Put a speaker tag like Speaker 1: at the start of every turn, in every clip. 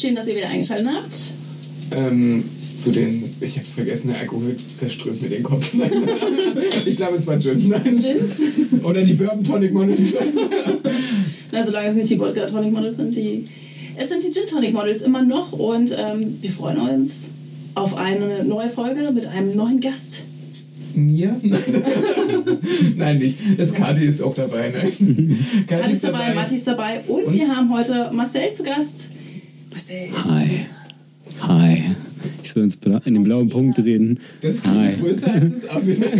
Speaker 1: Schön, dass ihr wieder eingeschaltet habt.
Speaker 2: Ähm, zu den, ich hab's vergessen, der Alkohol zerströmt mir den Kopf. ich glaube, es war Gin. Nein.
Speaker 1: Gin?
Speaker 2: Oder die Bourbon Tonic Models.
Speaker 1: Na, solange es nicht die Wodka Tonic Models sind, die. Es sind die Gin Tonic Models immer noch und ähm, wir freuen uns auf eine neue Folge mit einem neuen Gast.
Speaker 2: Mir? Nein, nicht. Das Kati ist auch dabei. Nein.
Speaker 1: Kati ist dabei, Matti ist dabei und,
Speaker 2: Und?
Speaker 1: wir haben heute Marcel zu Gast. Marcel.
Speaker 3: Hi. Hi. Ich soll ins Bla in den blauen Punkt reden.
Speaker 2: Das
Speaker 3: Hi.
Speaker 2: klingt größer als es aussieht.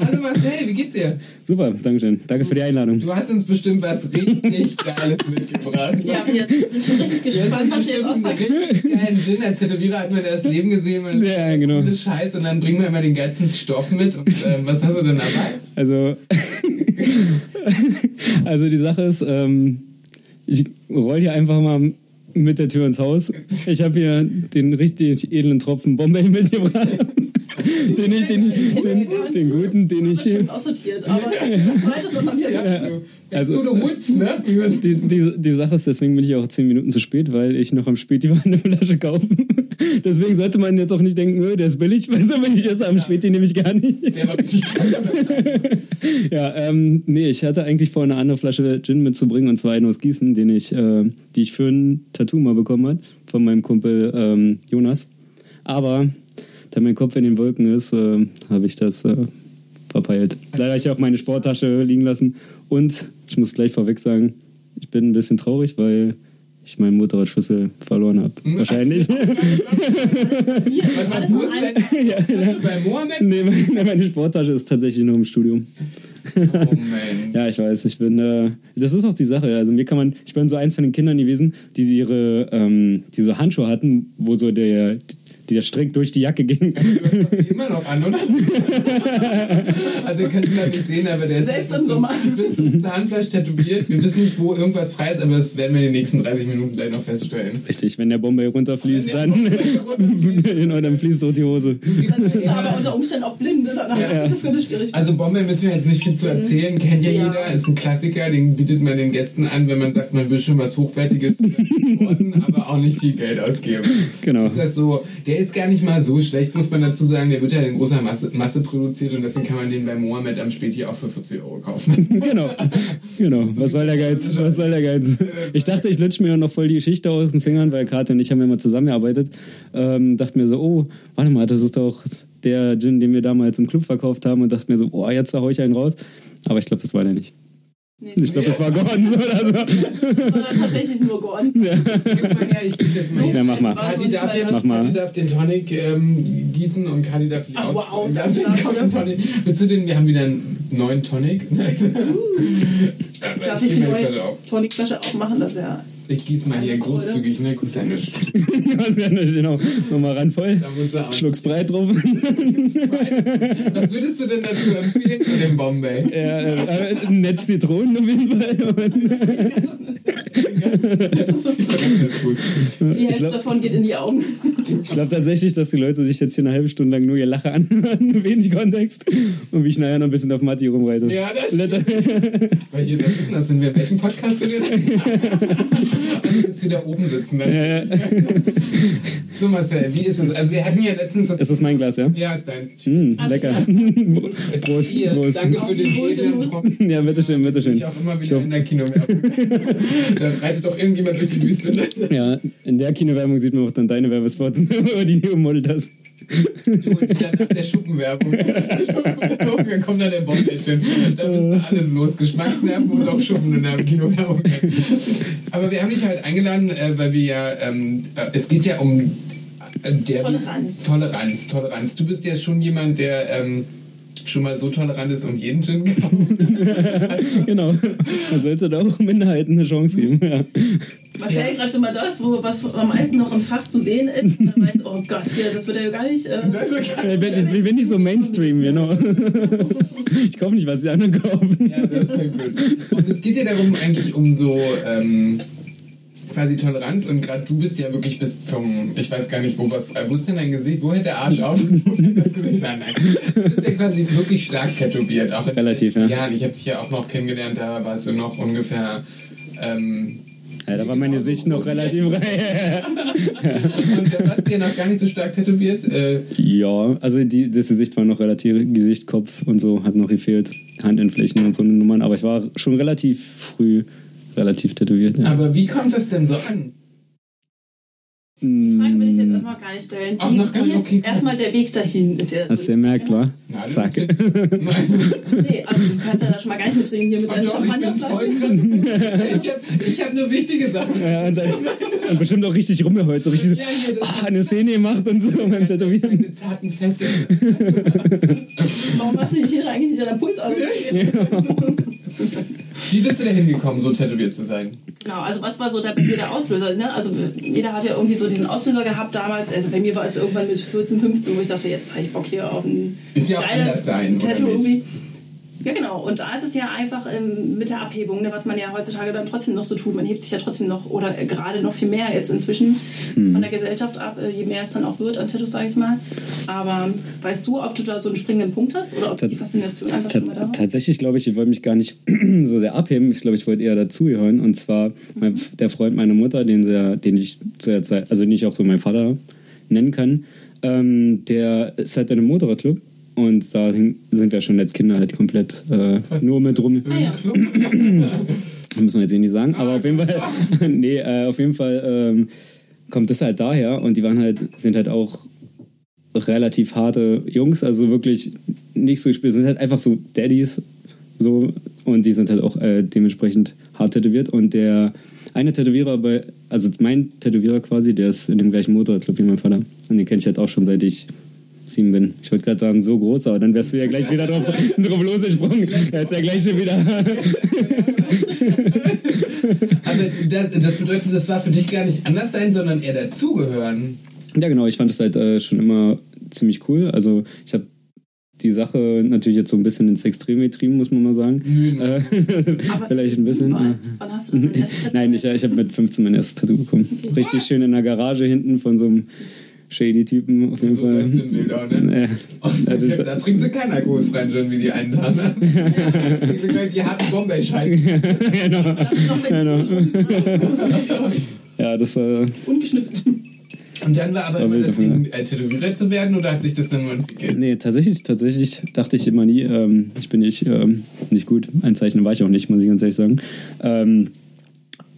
Speaker 2: Hallo Marcel, wie geht's dir?
Speaker 3: Super, Dankeschön. Danke für die Einladung.
Speaker 2: Du hast uns bestimmt was richtig Geiles mitgebracht.
Speaker 1: Ja, wir sind schon richtig
Speaker 2: Du hast
Speaker 1: gespannt,
Speaker 2: uns
Speaker 1: was du jetzt
Speaker 2: bestimmt einen
Speaker 1: auspackst.
Speaker 2: richtig geilen Gin. Als Tätowierer hat man das Leben gesehen. Man
Speaker 3: Ja, genau.
Speaker 2: Coole Scheiß und dann bringen wir immer den geilsten Stoff mit. Und ähm, was hast du denn dabei?
Speaker 3: Also, also die Sache ist, ähm, ich roll hier einfach mal mit der Tür ins Haus. Ich habe hier den richtig edlen Tropfen Bombay mitgebracht. den ich, den, den, den guten, den ich.
Speaker 1: Schon aussortiert, aber
Speaker 3: Also-
Speaker 2: du Woods, ne?
Speaker 3: Die, die, die Sache ist, deswegen bin ich auch zehn Minuten zu spät, weil ich noch am Späti war eine Flasche kaufen. Deswegen sollte man jetzt auch nicht denken, öh, der ist billig, weil so ich erst am Späti nämlich gar nicht.
Speaker 2: Der war teuer.
Speaker 3: Ja, ähm, nee, ich hatte eigentlich vor, eine andere Flasche Gin mitzubringen, und zwar einen aus Gießen, den ich, äh, die ich für ein Tattoo mal bekommen hat, von meinem Kumpel ähm, Jonas. Aber da mein Kopf in den Wolken ist, äh, habe ich das äh, verpeilt. Leider habe ich auch meine Sporttasche liegen lassen. Und ich muss gleich vorweg sagen, ich bin ein bisschen traurig, weil ich meinen Motorradschlüssel verloren habe. Wahrscheinlich.
Speaker 2: Was wo ist
Speaker 1: ein-
Speaker 2: dein
Speaker 3: ja, ja.
Speaker 2: bei Mohammed?
Speaker 3: Nee, meine, meine Sporttasche ist tatsächlich noch im Studium.
Speaker 2: Oh.
Speaker 3: Ja, ich weiß, ich bin, äh, das ist auch die Sache. Also mir kann man, ich bin so eins von den Kindern gewesen, die ihre, ähm, die so Handschuhe hatten, wo so der, der Strick durch die Jacke ging.
Speaker 2: Du hast doch die immer noch an, oder? also ihr könnt ihn da nicht sehen, aber der ist
Speaker 1: Selbst
Speaker 2: halt
Speaker 1: im Sommer.
Speaker 2: bis zum Zahnfleisch tätowiert. Wir wissen nicht, wo irgendwas frei ist, aber das werden wir in den nächsten 30 Minuten gleich noch feststellen.
Speaker 3: Richtig, wenn der Bombay runterfließt,
Speaker 2: der
Speaker 3: dann,
Speaker 2: runterfließt.
Speaker 3: genau, dann fließt doch die Hose.
Speaker 1: Wir aber unter Umständen auch blinde. Danach
Speaker 2: Ja.
Speaker 1: Das könnte schwierig werden.
Speaker 2: Also Bombay müssen wir jetzt nicht viel zu erzählen, kennt ja,
Speaker 1: Ja.
Speaker 2: jeder, ist ein Klassiker, den bietet man den Gästen an, wenn man sagt, man will schon was Hochwertiges aber auch nicht viel Geld ausgeben.
Speaker 3: Genau.
Speaker 2: Ist das so, der ist gar nicht mal so schlecht, muss man dazu sagen, der wird ja in großer Masse, Masse produziert und deswegen kann man den bei Mohammed am Späti auch für 40 Euro kaufen.
Speaker 3: Genau, genau. Was soll der Geiz? Was soll der Geiz? Ich dachte, ich lutsch mir noch voll die Geschichte aus den Fingern, weil Kati und ich haben ja mal zusammengearbeitet. Ähm, dachte mir so, oh, warte mal, das ist doch der Gin, den wir damals im Club verkauft haben und dachte mir so, boah, jetzt hau ich einen raus. Aber ich glaube, das war der nicht.
Speaker 1: Nee.
Speaker 3: Ich glaube, das war Gordons oder so.
Speaker 1: Das war tatsächlich nur Gordon.
Speaker 2: Gib mal her, ich jetzt mal.
Speaker 3: Ja, mach mal.
Speaker 2: Darf, ja,
Speaker 3: Mach mal.
Speaker 2: Darf den Tonic ähm, gießen und Kati darf dich aus.
Speaker 1: wow,
Speaker 2: darf den, Tonic. Willst du den? Wir haben wieder einen neuen Tonic.
Speaker 1: Darf
Speaker 2: ich
Speaker 1: ich die neue. Tonicflasche aufmachen? Das ist ja.
Speaker 2: Ich gieße mal hier großzügig, ne? Nichts.
Speaker 3: Was ja nicht, genau. Nochmal ran voll.
Speaker 2: Da muss er auch.
Speaker 3: Schluck's breit drauf.
Speaker 2: Was würdest du denn dazu empfehlen zu dem Bombay?
Speaker 3: Ja, äh, äh, ein Netz Zitronen auf jeden Fall.
Speaker 2: Das ist gut.
Speaker 1: Die Hälfte
Speaker 3: glaub-
Speaker 1: davon geht in die Augen.
Speaker 3: Ich glaube tatsächlich, dass die Leute sich jetzt hier eine halbe Stunde lang nur ihr Lache anhören, wenig Kontext. Und wie ich nachher noch ein bisschen auf Matti rumreite.
Speaker 2: Ja, das
Speaker 3: Letter-
Speaker 2: Weil hier, was ist denn das? Sind wir in welchem Podcast sind wir Yeah. jetzt wieder oben sitzen.
Speaker 3: Ja, ja.
Speaker 2: So Marcel, wie ist es? Also wir hatten ja letztens das
Speaker 3: Ist das mein Glas, ja?
Speaker 2: Ja, ist deins.
Speaker 3: Mm,
Speaker 1: Also,
Speaker 3: lecker. Prost,
Speaker 2: Hier,
Speaker 3: Prost.
Speaker 2: Danke für den. Tropfen.
Speaker 3: Ja, bitteschön, bitteschön.
Speaker 2: Ich auch immer wieder in der Kinowerbung. da reitet doch irgendjemand durch die Wüste. Ne?
Speaker 3: Ja, in der Kinowerbung sieht man auch dann deine Werbespots, die du gemodelt hast.
Speaker 2: Du, und dann nach der Schuppenwerbung. Schuppenwerbung, dann kommt dann der Bombmädchen. Da ist alles los. Geschmacksnerven und auch Schuppen in der Kinowerbung. Aber wir haben dich halt eingeladen, äh, weil wir ja, ähm, äh, es geht ja um äh, der
Speaker 1: Toleranz.
Speaker 2: Toleranz, Toleranz. Du bist ja schon jemand, der ähm, schon mal so tolerant ist und jeden Gin kauft.
Speaker 3: Genau. Man sollte da auch Minderheiten eine Chance geben. Ja.
Speaker 1: Marcel greift immer das, wo, was am meisten noch im Fach zu sehen ist. Dann weiß, oh Gott, hier, das wird ja gar nicht. Äh,
Speaker 2: Das ist ja
Speaker 3: Ich bin, ich bin nicht so Mainstream, genau. Ich kaufe nicht, was die anderen kaufen.
Speaker 2: Ja, das ist voll gut. Und es geht ja darum, eigentlich um so ähm, quasi Toleranz und gerade du bist ja wirklich bis zum, ich weiß gar nicht, wo was, wo ist denn dein Gesicht, wo hört der Arsch auf? Nein, nein. Du bist ja quasi wirklich stark tätowiert. Auch in
Speaker 3: Relativ, ja.
Speaker 2: Jahren. Ich habe dich ja auch noch kennengelernt, da warst du noch ungefähr. Ähm,
Speaker 3: Ja, da war meine
Speaker 2: Genau,
Speaker 3: Sicht noch relativ rein.
Speaker 2: und warst du ja noch gar nicht so stark tätowiert. Äh,
Speaker 3: Ja, also die, das Gesicht war noch relativ, Gesicht, Kopf und so hat noch gefehlt. Handinnenflächen und so eine Nummern, aber ich war schon relativ früh relativ tätowiert. Ja.
Speaker 2: aber wie kommt das denn so an?
Speaker 1: Die Frage will ich jetzt erstmal gar nicht stellen. Wie,
Speaker 2: noch gar
Speaker 1: wie ist
Speaker 2: okay,
Speaker 1: erstmal der Weg dahin? Ist ja
Speaker 3: Hast du gemerkt, wa?
Speaker 2: Na,
Speaker 3: Zack.
Speaker 2: Nein.
Speaker 1: Nee, also du kannst ja da schon mal gar nicht mitreden hier mit
Speaker 2: Oh,
Speaker 1: deinen
Speaker 2: ich voll
Speaker 1: Champagnerflaschen.
Speaker 2: krass. Ich habe ich hab nur wichtige Sachen.
Speaker 3: Ja, und dann und bestimmt auch richtig rumgeheult, so richtig so,
Speaker 2: Ja, hier, das-
Speaker 3: ah, eine Szene gemacht und so beim Tätowieren.
Speaker 2: Meine zarten Fesseln.
Speaker 1: Warum hast du dich hier eigentlich nicht an der Puls
Speaker 2: Wie bist du da hingekommen, so tätowiert zu sein?
Speaker 1: Genau, also was war so der, bei dir der Auslöser? Ne? Also jeder hat ja irgendwie so diesen Auslöser gehabt damals. Also bei mir war es irgendwann mit 14, 15, wo ich dachte, jetzt habe ich Bock hier auf ein
Speaker 2: Ist ja auch anders sein,
Speaker 1: Tattoo irgendwie. Ja, genau. Und da ist es ja einfach ähm, mit der Abhebung, ne, was man ja heutzutage dann trotzdem noch so tut. Man hebt sich ja trotzdem noch oder äh, gerade noch viel mehr jetzt inzwischen
Speaker 2: Hm.
Speaker 1: von der Gesellschaft ab, äh, je mehr es dann auch wird an Tattoos, sage ich mal. Aber weißt du, ob du da so einen springenden Punkt hast oder ob
Speaker 3: Ta-
Speaker 1: die Faszination einfach schon mal da war?
Speaker 3: tatsächlich glaube ich, ich wollte mich gar nicht so sehr abheben. Ich glaube, ich wollte eher dazugehören. Und zwar mein, der Freund meiner Mutter, den, sie, den ich zu der Zeit, also nicht auch so mein Vater nennen kann, ähm, der ist halt in einem Motorradclub. Und da sind wir schon als Kinder halt komplett äh, nur mit rum.
Speaker 1: Ah, ja.
Speaker 3: Muss man jetzt eh nicht sagen, aber auf jeden Fall, nee, äh, auf jeden Fall ähm, kommt das halt daher. Und die waren halt, sind halt auch relativ harte Jungs, also wirklich nicht so gespielt, sind halt einfach so Daddies, so. Und die sind halt auch äh, dementsprechend hart tätowiert. Und der eine Tätowierer bei, also mein Tätowierer quasi, der ist in dem gleichen Motorradclub wie mein Vater. Und den kenne ich halt auch schon seit ich sieben bin. Ich wollte gerade sagen, so groß, aber dann wärst du ja gleich wieder drauf, drauf losgesprungen. Jetzt ja gleich schon wieder.
Speaker 2: Aber das, das bedeutet, das war für dich gar nicht anders sein, sondern eher dazugehören.
Speaker 3: Ja, genau. Ich fand das halt äh, schon immer ziemlich cool. Also ich habe die Sache natürlich jetzt so ein bisschen ins Extrem getrieben, muss man mal sagen. Äh,
Speaker 1: Aber
Speaker 3: vielleicht ein bisschen.
Speaker 1: warst, wann hast du dein erstes Tattoo?
Speaker 3: Nein, ich, ich habe mit 15 mein erstes Tattoo bekommen. Richtig schön in der Garage hinten von so einem shady Typen auf jeden
Speaker 2: So
Speaker 3: Fall.
Speaker 2: wir da, ne?
Speaker 3: Ja. Ja,
Speaker 2: da trinken sie keinen alkoholfreien Gin wie die einen da. Ne? Trinken sie gleich die harten Bombay-Scheiße.
Speaker 3: genau. Genau. Ja, das äh,
Speaker 1: ungeschnüffelt.
Speaker 2: Und dann war aber
Speaker 3: War
Speaker 2: immer
Speaker 3: wild
Speaker 2: das Ding, äh, Tätowierer zu werden oder hat sich das dann nur entwickelt?
Speaker 3: Nee, tatsächlich, tatsächlich dachte ich immer nie, ähm, ich bin nicht, ähm, nicht gut. Ein Zeichner war ich auch nicht, muss ich ganz ehrlich sagen. Ähm,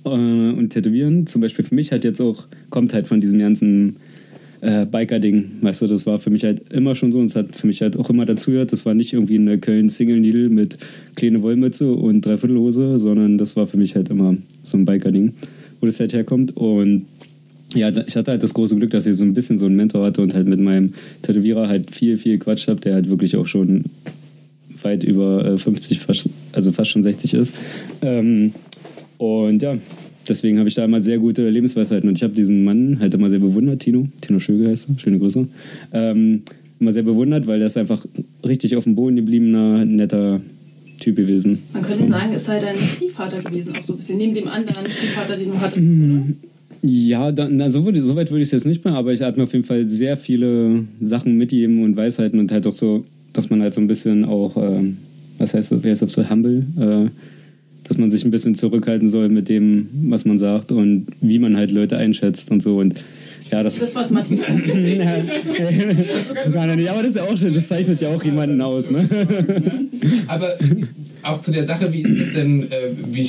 Speaker 3: äh, und Tätowieren, zum Beispiel für mich halt jetzt auch, kommt halt von diesem ganzen äh, Biker-Ding. Weißt du, das war für mich halt immer schon so und es hat für mich halt auch immer dazugehört. Das war nicht irgendwie eine Köln Single Needle mit kleine Wollmütze und Dreiviertelhose, sondern das war für mich halt immer so ein Biker-Ding, wo das halt herkommt. Und ja, ich hatte halt das große Glück, dass ich so ein bisschen so einen Mentor hatte und halt mit meinem Tätowierer halt viel, viel Quatsch habe, der halt wirklich auch schon weit über äh, 50, fast, also fast schon 60 ist. Ähm, und ja, deswegen habe ich da immer sehr gute Lebensweisheiten und ich habe diesen Mann halt immer sehr bewundert, Tino, Tino Schöge heißt er, schöne Grüße, ähm, immer sehr bewundert, weil der ist einfach richtig auf dem Boden gebliebener, netter Typ gewesen.
Speaker 1: Man könnte sagen, es sei dein Ziehvater gewesen, auch so ein bisschen neben dem anderen Ziehvater, den du hattest,
Speaker 3: Mhm.
Speaker 1: oder?
Speaker 3: Ja, da, na, so, würde, so weit würde ich es jetzt nicht mehr, aber ich habe mir auf jeden Fall sehr viele Sachen mitgegeben und Weisheiten und halt auch so, dass man halt so ein bisschen auch, ähm, was heißt das, wie heißt das, so humble, äh, dass man sich ein bisschen zurückhalten soll mit dem, was man sagt und wie man halt Leute einschätzt und so und ja, das,
Speaker 1: Das, was Martin
Speaker 3: nicht, aber das ist ja auch schön, das zeichnet ja auch jemanden aus, ne?
Speaker 2: Aber auch zu der Sache, wie ist es denn, äh, wie,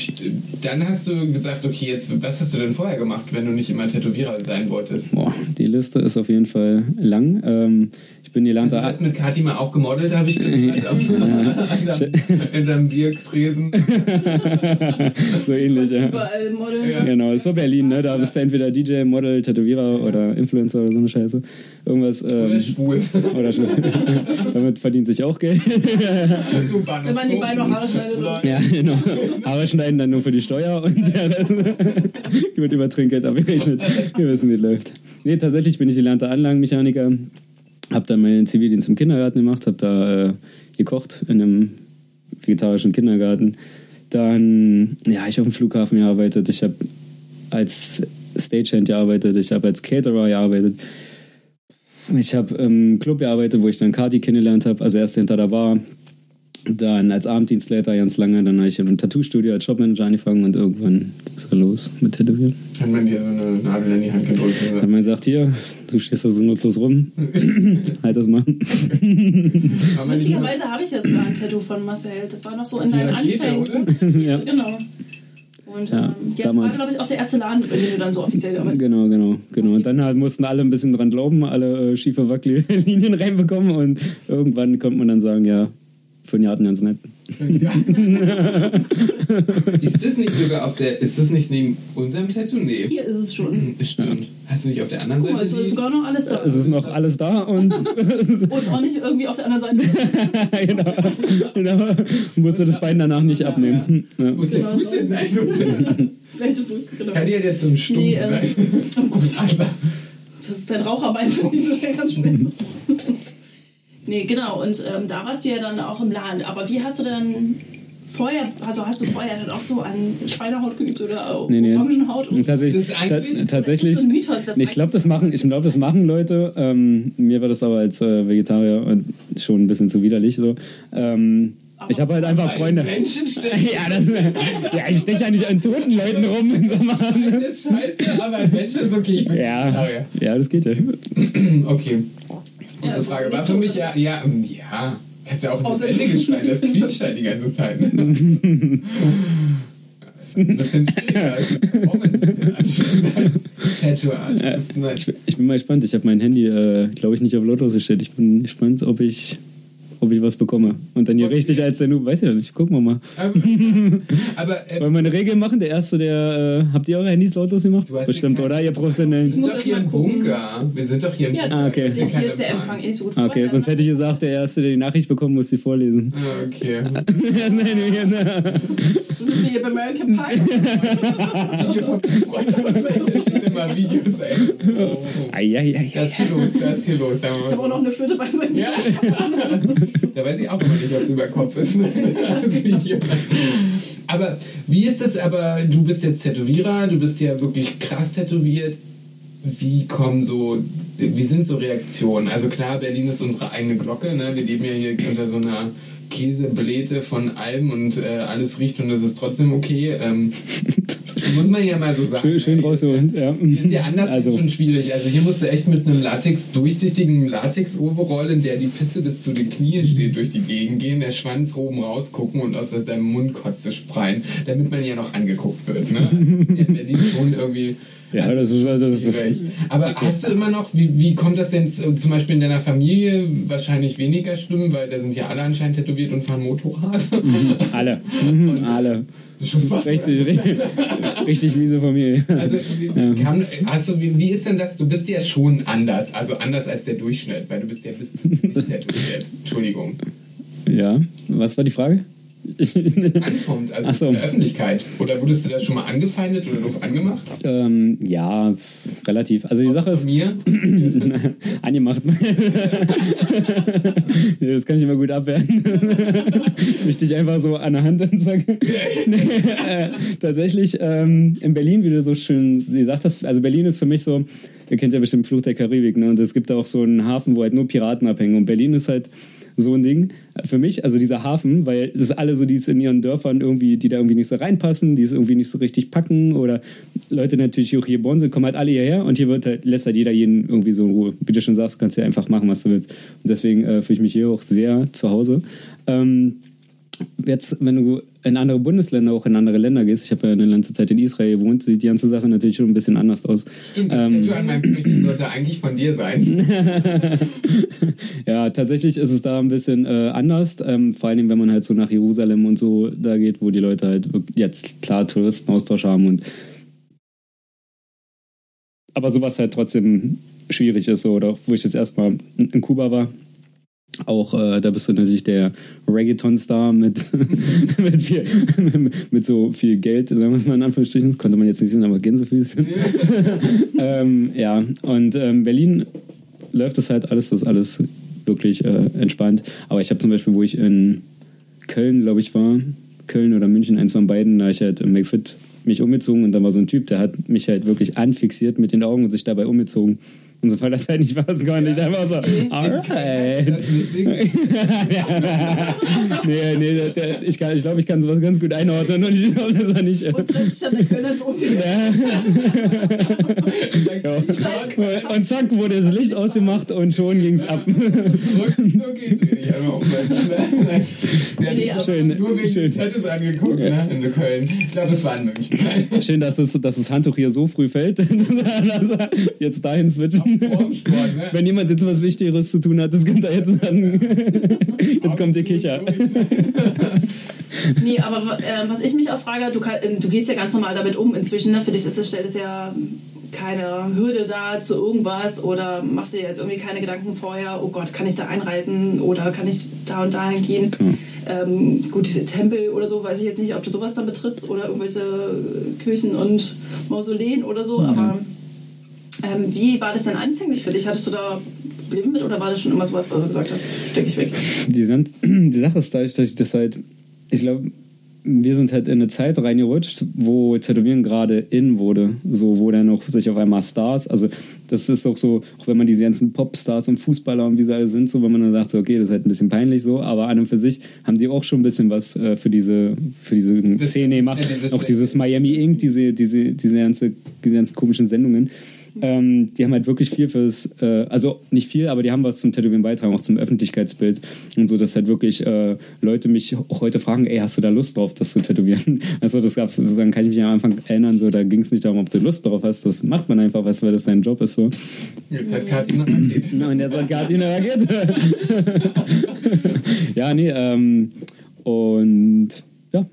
Speaker 2: dann hast du gesagt, okay, jetzt, was hast du denn vorher gemacht, wenn du nicht immer Tätowierer sein wolltest?
Speaker 3: Boah, die Liste ist auf jeden Fall lang. Ähm, ich bin
Speaker 2: Du
Speaker 3: gelernter
Speaker 2: hast mit Kathi mal auch gemodelt, habe ich gehört, auf in deinem Biertresen.
Speaker 3: so ähnlich, ja.
Speaker 1: überall Model.
Speaker 2: Ja.
Speaker 3: Genau, ist so Berlin, ne? Da bist du entweder DJ, Model, Tätowierer oder Influencer oder so eine Scheiße. Irgendwas.
Speaker 2: Oder
Speaker 3: Ähm,
Speaker 2: schwul.
Speaker 3: oder schon. Damit verdient sich auch Geld.
Speaker 2: Du
Speaker 1: Wenn man die Beine noch Haare schneidet. oder?
Speaker 3: ja, genau. Haare schneiden dann nur für die Steuer und der Rest wird über Trinkgeld abgerechnet. Wir wissen, wie es läuft. Nee, tatsächlich bin ich gelernter Anlagenmechaniker. Hab dann meinen Zivildienst im Kindergarten gemacht, hab da äh, gekocht in einem vegetarischen Kindergarten. Dann, ja, ich auf dem Flughafen gearbeitet. Ich habe als Stagehand gearbeitet, ich habe als Caterer gearbeitet. Ich habe im Club gearbeitet, wo ich dann Kati kennengelernt habe, also erst hinter der Bar, dann als Abenddienstleiter ganz lange, dann habe ich in einem Tattoo-Studio als Shopmanager angefangen und irgendwann ging es los mit Tätowieren.
Speaker 2: Hat man dir so eine Nadel in die Hand gedrückt
Speaker 3: hat man gesagt, hier, du stehst da so nutzlos rum, halt das mal.
Speaker 1: Lustigerweise habe ich ja sogar ein Tattoo von Marcel. Das war noch so in deinen Anfängen.
Speaker 3: Ja.
Speaker 1: Genau. Und
Speaker 3: Ja,
Speaker 1: ähm, jetzt
Speaker 3: damals.
Speaker 1: war, glaube ich, auch der erste Laden, in dem du dann so offiziell gearbeitet hast.
Speaker 3: Genau, genau, genau. Und dann halt mussten alle ein bisschen dran glauben, alle äh, schiefe Wackellinien reinbekommen und irgendwann konnte man dann sagen, ja, fünf Jahre ganz nett.
Speaker 2: Ja. ist das nicht sogar auf der, ist das nicht neben unserem Tattoo? Nee.
Speaker 1: Hier ist es schon.
Speaker 2: Stimmt. Hast du nicht auf der anderen
Speaker 1: Guck mal,
Speaker 2: Seite?
Speaker 1: es ist sogar noch alles da.
Speaker 3: Es ist noch alles da und
Speaker 1: Und auch nicht irgendwie auf der anderen Seite.
Speaker 3: genau, genau. musste das Bein danach nicht abnehmen. Ja.
Speaker 2: Wo ist der
Speaker 1: Genau
Speaker 2: Fuß
Speaker 1: so.
Speaker 2: hin? Nein, wo ist der?
Speaker 1: Welche Fuß, genau.
Speaker 2: Kati hat jetzt so einen Stumpf.
Speaker 1: Nee, ähm. Oh Gott,
Speaker 2: Alter.
Speaker 1: das ist dein Raucherbein ihn, das ist ganz scheiße. Nee, genau. Und ähm, da warst du ja dann auch im Laden. Aber wie hast du denn vorher, also hast du vorher dann auch so an Schweinehaut geübt oder
Speaker 3: Nee, nee.
Speaker 1: Orangenhaut? Und
Speaker 3: Tatsächlich,
Speaker 2: Das ist
Speaker 3: ta
Speaker 2: eigentlich-
Speaker 3: tatsächlich
Speaker 1: Das ist so ein Mythos, das
Speaker 3: ich glaube, das machen, ich glaube, das machen Leute. Ähm, mir war das aber als äh, Vegetarier äh, schon ein bisschen zu widerlich. So. Ähm, ich habe halt einfach Freunde.
Speaker 2: Menschen.
Speaker 3: Ja, das, ja, ich steche ja nicht an toten Leuten rum in so einem
Speaker 2: Das ist scheiße, aber ein Mensch ist okay.
Speaker 3: Ja, ja, das geht ja.
Speaker 2: Okay. Gute
Speaker 1: Ja, das
Speaker 2: Frage. War für mich ja, ja, ähm, ja. Kannst ja auch
Speaker 1: Außer-
Speaker 2: lebendiges Schwein, das quietscht halt die ganze Zeit. Ne? Ein bisschen. Ich,
Speaker 3: ich bin mal gespannt. Ich habe mein Handy, äh, glaube ich, nicht auf lautlos gestellt. Ich bin gespannt, ob ich, ob ich was bekomme. Und dann hier
Speaker 2: Okay.
Speaker 3: richtig als der Noob. Weiß ich ja nicht. Gucken wir mal.
Speaker 2: Also, aber äh,
Speaker 3: Wollen wir eine Regel machen? Der Erste, der. Äh, habt ihr eure Handys lautlos gemacht? Bestimmt, oder? Ihr
Speaker 2: wir
Speaker 3: professionellen.
Speaker 2: sind
Speaker 1: muss
Speaker 2: doch hier
Speaker 1: mal
Speaker 2: im
Speaker 1: gucken.
Speaker 2: Bunker. Wir sind doch hier im
Speaker 1: Ja,
Speaker 2: Bunker.
Speaker 3: Ah, okay.
Speaker 1: das hier ist der. Empfang eh so gut.
Speaker 3: Okay,
Speaker 1: vorher,
Speaker 3: sonst hätte ich gesagt, der Erste, der die Nachricht bekommen muss, die vorlesen.
Speaker 2: Ah, Okay.
Speaker 3: Das nennen wir, ne?
Speaker 1: Sind hier bei American Pie.
Speaker 2: Das Video von Freund aus der schickt immer Videos, ey. Oh, oh.
Speaker 3: Eieiei.
Speaker 2: Da ist viel los, da ist viel los.
Speaker 1: Ich habe auch
Speaker 2: so.
Speaker 1: noch eine Flöte bei seinem
Speaker 2: Ja. da weiß ich auch immer nicht, ob es über Kopf ist. das Video. Aber wie ist das aber, du bist jetzt Tätowierer, du bist ja wirklich krass tätowiert. Wie kommen so, wie sind so Reaktionen? Also klar, Berlin ist unsere eigene Glocke, ne? Wir leben ja hier unter so einer Käsebläte von Alben und äh, alles riecht und das ist trotzdem okay. Ähm, muss man ja mal so sagen.
Speaker 3: Schön, schön
Speaker 2: ne?
Speaker 3: rausholen. Ja.
Speaker 2: Ist ja anders
Speaker 3: Also,
Speaker 2: schon schwierig. Also hier musst du echt mit einem Latex, durchsichtigen Latex-Overall, in der die Pisse bis zu den Knien steht, durch die Gegend gehen, der Schwanz oben rausgucken und aus deinem Mund Kotze spreien, damit man ja noch angeguckt wird. Ne? Das ist ja in Berlin schon irgendwie.
Speaker 3: Ja, das ist- das ist-.
Speaker 2: Aber hast du immer noch, wie, wie kommt das denn z- zum Beispiel in deiner Familie wahrscheinlich weniger schlimm, weil da sind ja alle anscheinend tätowiert und fahren Motorrad?
Speaker 3: alle. Mhm, alle.
Speaker 2: Schusswaffen.
Speaker 3: Richtig, richtig, richtig miese Familie.
Speaker 2: Also, wie, kann, hast du, wie, wie ist denn das? Du bist ja schon anders, also anders als der Durchschnitt, weil du bist ja bis Gesicht tätowiert. Entschuldigung.
Speaker 3: Ja, was war die Frage?
Speaker 2: Ankommt, also
Speaker 3: so.
Speaker 2: in der Öffentlichkeit. Oder wurdest du da schon mal angefeindet oder doof angemacht?
Speaker 3: ähm, ja, relativ. Also die Sache ist,
Speaker 2: mir?
Speaker 3: angemacht. nee, das kann ich immer gut abwehren. Mich dich einfach so an der Hand und sage. nee, äh, tatsächlich, ähm, in Berlin, wie du so schön gesagt hast, also Berlin ist für mich so, ihr kennt ja bestimmt Fluch der Karibik, ne? Und es gibt da auch so einen Hafen, wo halt nur Piraten abhängen. Und Berlin ist halt so ein Ding für mich, also dieser Hafen, weil es ist alle so, die es in ihren Dörfern irgendwie, die da irgendwie nicht so reinpassen, die es irgendwie nicht so richtig packen oder Leute natürlich auch hier geboren sind, kommen halt alle hierher und hier wird halt, lässt halt jeder jeden irgendwie so in Ruhe. Wie du schon sagst, kannst du ja einfach machen, was du willst. Und deswegen äh, fühle ich mich hier auch sehr zu Hause. Ähm, jetzt, wenn du in andere Bundesländer, auch in andere Länder gehst, ich habe ja eine ganze Zeit in Israel gewohnt, sieht die ganze Sache natürlich schon ein bisschen anders aus.
Speaker 2: Stimmt, das
Speaker 3: Ähm,
Speaker 2: Tattoo an meinem Knöchel sollte eigentlich von dir sein.
Speaker 3: Ja, tatsächlich ist es da ein bisschen äh, anders. Ähm, vor Dingen, wenn man halt so nach Jerusalem und so da geht, wo die Leute halt jetzt klar Touristenaustausch haben und aber sowas halt trotzdem schwierig ist, so, oder wo ich jetzt erstmal in Kuba war. Auch äh, da bist du natürlich der Reggaeton-Star mit, mit, viel, mit so viel Geld, sagen wir es mal in Anführungsstrichen. Das konnte man jetzt nicht sehen, aber Gänsefüßchen. ähm, ja, und ähm, Berlin läuft das halt alles, das ist alles wirklich äh, entspannt. Aber ich habe zum Beispiel, wo ich in Köln, glaube ich, war, Köln oder München, eins von beiden, da hab ich halt im McFit mich umgezogen und da war so ein Typ, der hat mich halt wirklich anfixiert mit den Augen und sich dabei umgezogen. Und so, weil das halt nicht fassen konnte. Ich einfach so, alright.
Speaker 2: Das nicht
Speaker 3: nee, nee, der, der, ich, kann, ich glaube, ich kann sowas ganz gut einordnen und ich glaube, das war nicht.
Speaker 1: Und plötzlich stand der Kölner
Speaker 3: ja. Und zack, wurde das Licht ausgemacht und schon ging's ab.
Speaker 2: So einmal um? Der hat.
Speaker 3: Schön,
Speaker 2: nur wegen
Speaker 3: schön.
Speaker 2: Tattoos angeguckt, ne? In Köln. Ich glaube, es war in München. Nein.
Speaker 3: Schön, dass das, dass das Handtuch hier so früh fällt. dass er jetzt dahin switchen.
Speaker 2: Sport, ne?
Speaker 3: Wenn jemand jetzt was Wichtigeres zu tun hat, das könnte er jetzt machen. Jetzt kommt die Kicher.
Speaker 1: Nee, aber äh, was ich mich auch frage, du, kann, äh, du gehst ja ganz normal damit um inzwischen. Ne? Für dich ist das, stellt es ja keine Hürde dar zu irgendwas oder machst dir jetzt irgendwie keine Gedanken vorher, oh Gott, kann ich da einreisen oder kann ich da und dahin gehen? Ähm, gut, Tempel oder so, weiß ich jetzt nicht, ob du sowas dann betrittst oder irgendwelche Kirchen und Mausoleen oder so, aber ähm, wie war das denn anfänglich für dich? Hattest du da Probleme mit oder war das schon immer sowas, wo du gesagt hast, steck ich weg?
Speaker 3: Die, sind, die Sache ist dadurch, dass ich das halt, ich glaube, wir sind halt in eine Zeit reingerutscht, wo Tätowieren gerade in wurde. So, wo dann auch sich auf einmal Stars, also das ist auch so, auch wenn man diese ganzen Popstars und Fußballer und wie sie alle sind, so, wenn man dann sagt, so, okay, das ist halt ein bisschen peinlich so, aber an und für sich haben die auch schon ein bisschen was äh, für diese, für diese Szene gemacht. auch dieses Miami Ink, diese, diese, diese ganze, diese ganzen komischen Sendungen. Ähm, die haben halt wirklich viel fürs, äh, also nicht viel, aber die haben was zum Tätowieren beitragen, auch zum Öffentlichkeitsbild und so, dass halt wirklich äh, Leute mich auch heute fragen, ey, hast du da Lust drauf, das zu tätowieren? Also das gab's, dann kann ich mich am Anfang erinnern, so, da ging es nicht darum, ob du Lust drauf hast, das macht man einfach, du, weil das dein Job ist, so.
Speaker 2: Jetzt hat Kathi noch ein Lied.
Speaker 3: Und der sagt, Gardine reagiert. ja, nee, ähm, und ja,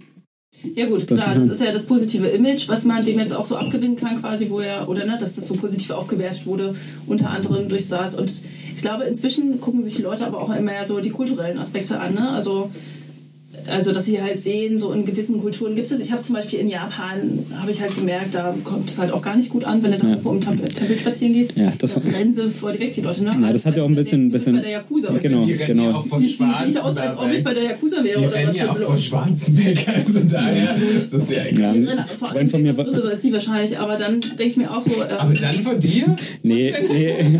Speaker 1: Ja gut,
Speaker 3: Das
Speaker 1: klar,
Speaker 3: ist-
Speaker 1: das ist ja das positive Image, was man dem jetzt auch so abgewinnen kann, quasi, wo er, oder ne, dass das so positiv aufgewertet wurde, unter anderem durch SARS. Und ich glaube, inzwischen gucken sich die Leute aber auch immer so die kulturellen Aspekte an, ne? Also also dass sie halt sehen, so in gewissen Kulturen gibt es das. Ich habe zum Beispiel in Japan, habe ich halt gemerkt, da kommt es halt auch gar nicht gut an, wenn du da
Speaker 3: Ja.
Speaker 1: irgendwo im Tempel, Tempel spazieren gehst.
Speaker 3: Ja, das-
Speaker 1: da rennen sie vor dir weg, die Leute. Ne?
Speaker 3: Na, das hat ja auch ein bisschen-
Speaker 1: Du bist
Speaker 3: bisschen-
Speaker 1: bei der Yakuza.
Speaker 3: Genau,
Speaker 2: die
Speaker 3: genau.
Speaker 2: ja auch vor
Speaker 1: Die sieht nicht
Speaker 2: Schwarzen
Speaker 1: aus, als ob ich bei der Yakuza wäre
Speaker 2: Die
Speaker 1: oder
Speaker 2: rennen
Speaker 1: was.
Speaker 2: ja auch
Speaker 1: für
Speaker 2: vor Schwarzenbeck, also daher, das ist ja
Speaker 3: Ja.
Speaker 2: egal.
Speaker 1: Die rennen vor allem
Speaker 3: von mir war-
Speaker 1: größer als sie wahrscheinlich, aber dann denke ich mir auch so, ähm,
Speaker 2: Aber dann von dir?
Speaker 3: Nee, nee.